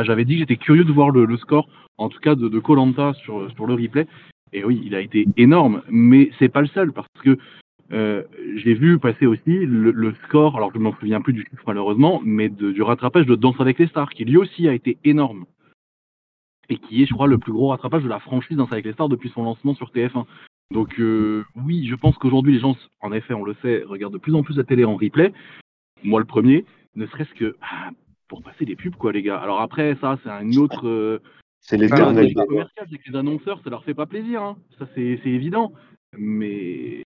j'avais dit que j'étais curieux de voir le, score, en tout cas de Colanta sur, le replay. Et oui, il a été énorme, mais c'est pas le seul parce que euh, j'ai vu passer aussi le, score, alors je ne m'en souviens plus du chiffre malheureusement, mais du rattrapage de Danse avec les stars, qui lui aussi a été énorme. Et qui est, je crois, le plus gros rattrapage de la franchise Danse avec les stars depuis son lancement sur TF1. Donc euh, oui, je pense qu'aujourd'hui les gens, en effet, on le sait, regardent de plus en plus la télé en replay, moi le premier, ne serait-ce que ah, pour passer des pubs, quoi, les gars. Alors après, ça, c'est un autre. Euh, c'est l'éternel. commercial, c'est que les annonceurs, ça leur fait pas plaisir, hein. ça c'est évident. Mais,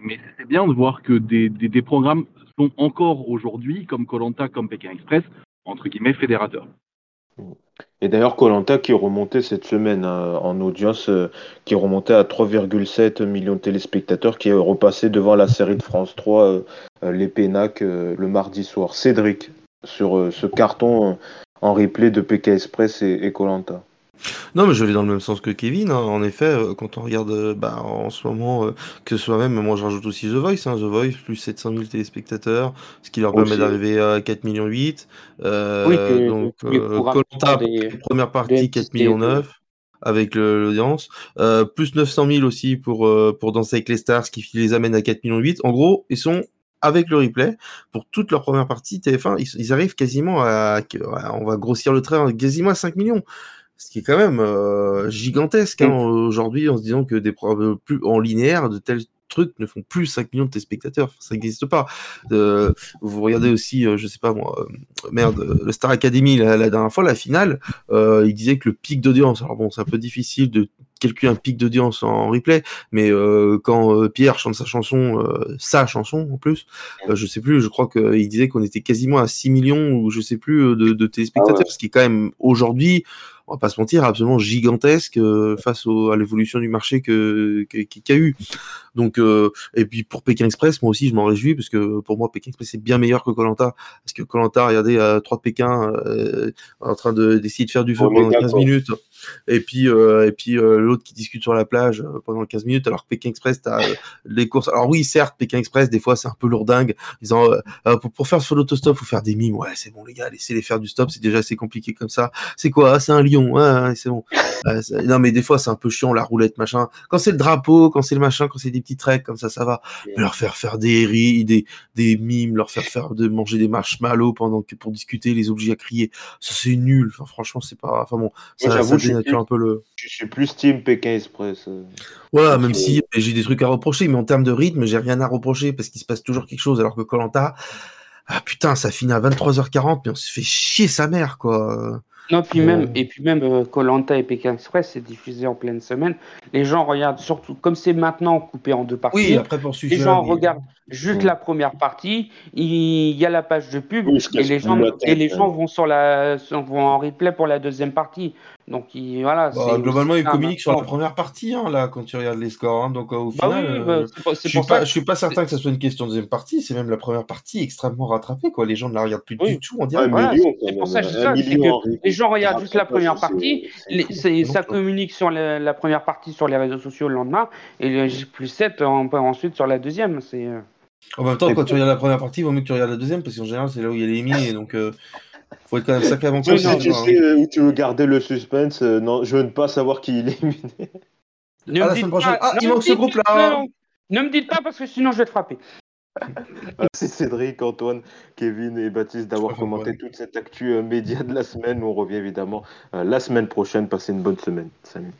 mais c'est bien de voir que des, des, programmes sont encore aujourd'hui, comme Colanta, comme Pékin Express, entre guillemets, fédérateurs. Et d'ailleurs, Colanta qui est remonté cette semaine euh, en audience, euh, qui est remonté à 3,7 millions de téléspectateurs, qui est repassé devant la série de France 3, euh, les Pénac, le mardi soir. Cédric, sur ce carton en replay de PK Express et Colanta. Non, mais je vais dans le même sens que Kevin. Hein. En effet, euh, quand on regarde euh, bah, en ce moment, euh, que ce soit même, moi je rajoute aussi The Voice, hein, The Voice, plus 700 000 téléspectateurs, ce qui leur permet d'arriver à 4 millions 8. donc, Colanta, première partie, 4 millions 9 avec l'audience. plus 900 000 aussi pour, pour Danser avec les Stars, qui les amène à 4 millions 8. En gros, ils sont avec le replay pour toute leur première partie TF1 ils, arrivent quasiment à, on va grossir le trait quasiment à 5 millions ce qui est quand même euh, gigantesque hein, aujourd'hui en se disant que des programmes plus en linéaire de tels trucs ne font plus 5 millions de téléspectateurs, ça n'existe pas. Euh, vous regardez aussi, euh, je sais pas moi, merde, le Star Academy la, dernière fois, la finale, il disait que le pic d'audience, alors bon, c'est un peu difficile de calculer un pic d'audience en replay, mais quand Pierre chante sa chanson, sa chanson en plus, je sais plus, je crois qu'il disait qu'on était quasiment à 6 millions ou je sais plus de, de téléspectateurs, ah ce qui est quand même aujourd'hui on va pas se mentir, absolument gigantesque euh, face à l'évolution du marché que qu'il y a eu. Donc euh, et puis pour Pékin Express, moi aussi je m'en réjouis parce que pour moi Pékin Express c'est bien meilleur que Colanta parce que Colanta, regardez, à trois de Pékin euh, en train de d'essayer de faire du feu pendant 15 minutes et puis et puis l'autre qui discute sur la plage pendant 15 minutes alors que Pékin Express t'as les courses. Alors oui certes Pékin Express des fois c'est un peu lourdingue, disant pour, pour, faire ce l'autostop faut faire des mimes. Ouais c'est bon les gars laissez les faire du stop c'est déjà assez compliqué comme ça. C'est quoi? C'est un lion ouais, c'est bon. non, mais des fois, c'est un peu chiant, la roulette, machin. Quand c'est le drapeau, quand c'est le machin, quand c'est des petits treks, comme ça, ça va. Mais leur faire faire des riz, des, des mimes, leur faire faire de manger des marshmallows pendant que pour discuter, les objets à crier, ça, c'est nul. Enfin, franchement, c'est pas, enfin bon, ça, ça dénature un peu le. Je suis plus Team Pékin Express. Euh. Voilà, même si j'ai des trucs à reprocher, mais en termes de rythme, j'ai rien à reprocher parce qu'il se passe toujours quelque chose, alors que Colanta, ah putain, ça finit à 23h40, mais on se fait chier sa mère, quoi. Non, puis même, et puis même Colanta euh, et Pékin Express, c'est diffusé en pleine semaine. Les gens regardent surtout, comme c'est maintenant coupé en deux parties. Oui, après pour Les gens regardent juste la première partie. Il y a la page de pub et les gens et les gens vont sur la vont en replay pour la deuxième partie. Donc voilà. Bah, globalement, ils communiquent sur la première partie hein, là quand tu regardes les scores. Hein. donc au bah final, bah, je suis pas, je suis pas certain que ça soit une question de deuxième partie. C'est même la première partie extrêmement rattrapée quoi. Les gens ne la regardent plus du tout. On dirait. c'est pour ça que les gens regardent juste la première partie. ça communique sur la, première partie sur les réseaux sociaux le lendemain et plus 7 ensuite sur la deuxième. C'est euh, en même temps, quand tu regardes la première partie, il vaut mieux que tu regardes la deuxième, parce qu'en général, c'est là où il y a les émis, et donc il euh, faut être quand même sacrément conscient. Si tu sais euh, où tu veux garder le suspense, euh, non, je veux ne pas savoir qui il est éliminé. Ne ah, la semaine prochaine. Ah, il manque ce groupe-là Ne me dites pas, parce que sinon je vais te frapper. Merci Cédric, Antoine, Kevin et Baptiste d'avoir commenté toute cette actu média de la semaine. On revient évidemment la semaine prochaine. Passez une bonne semaine. Salut.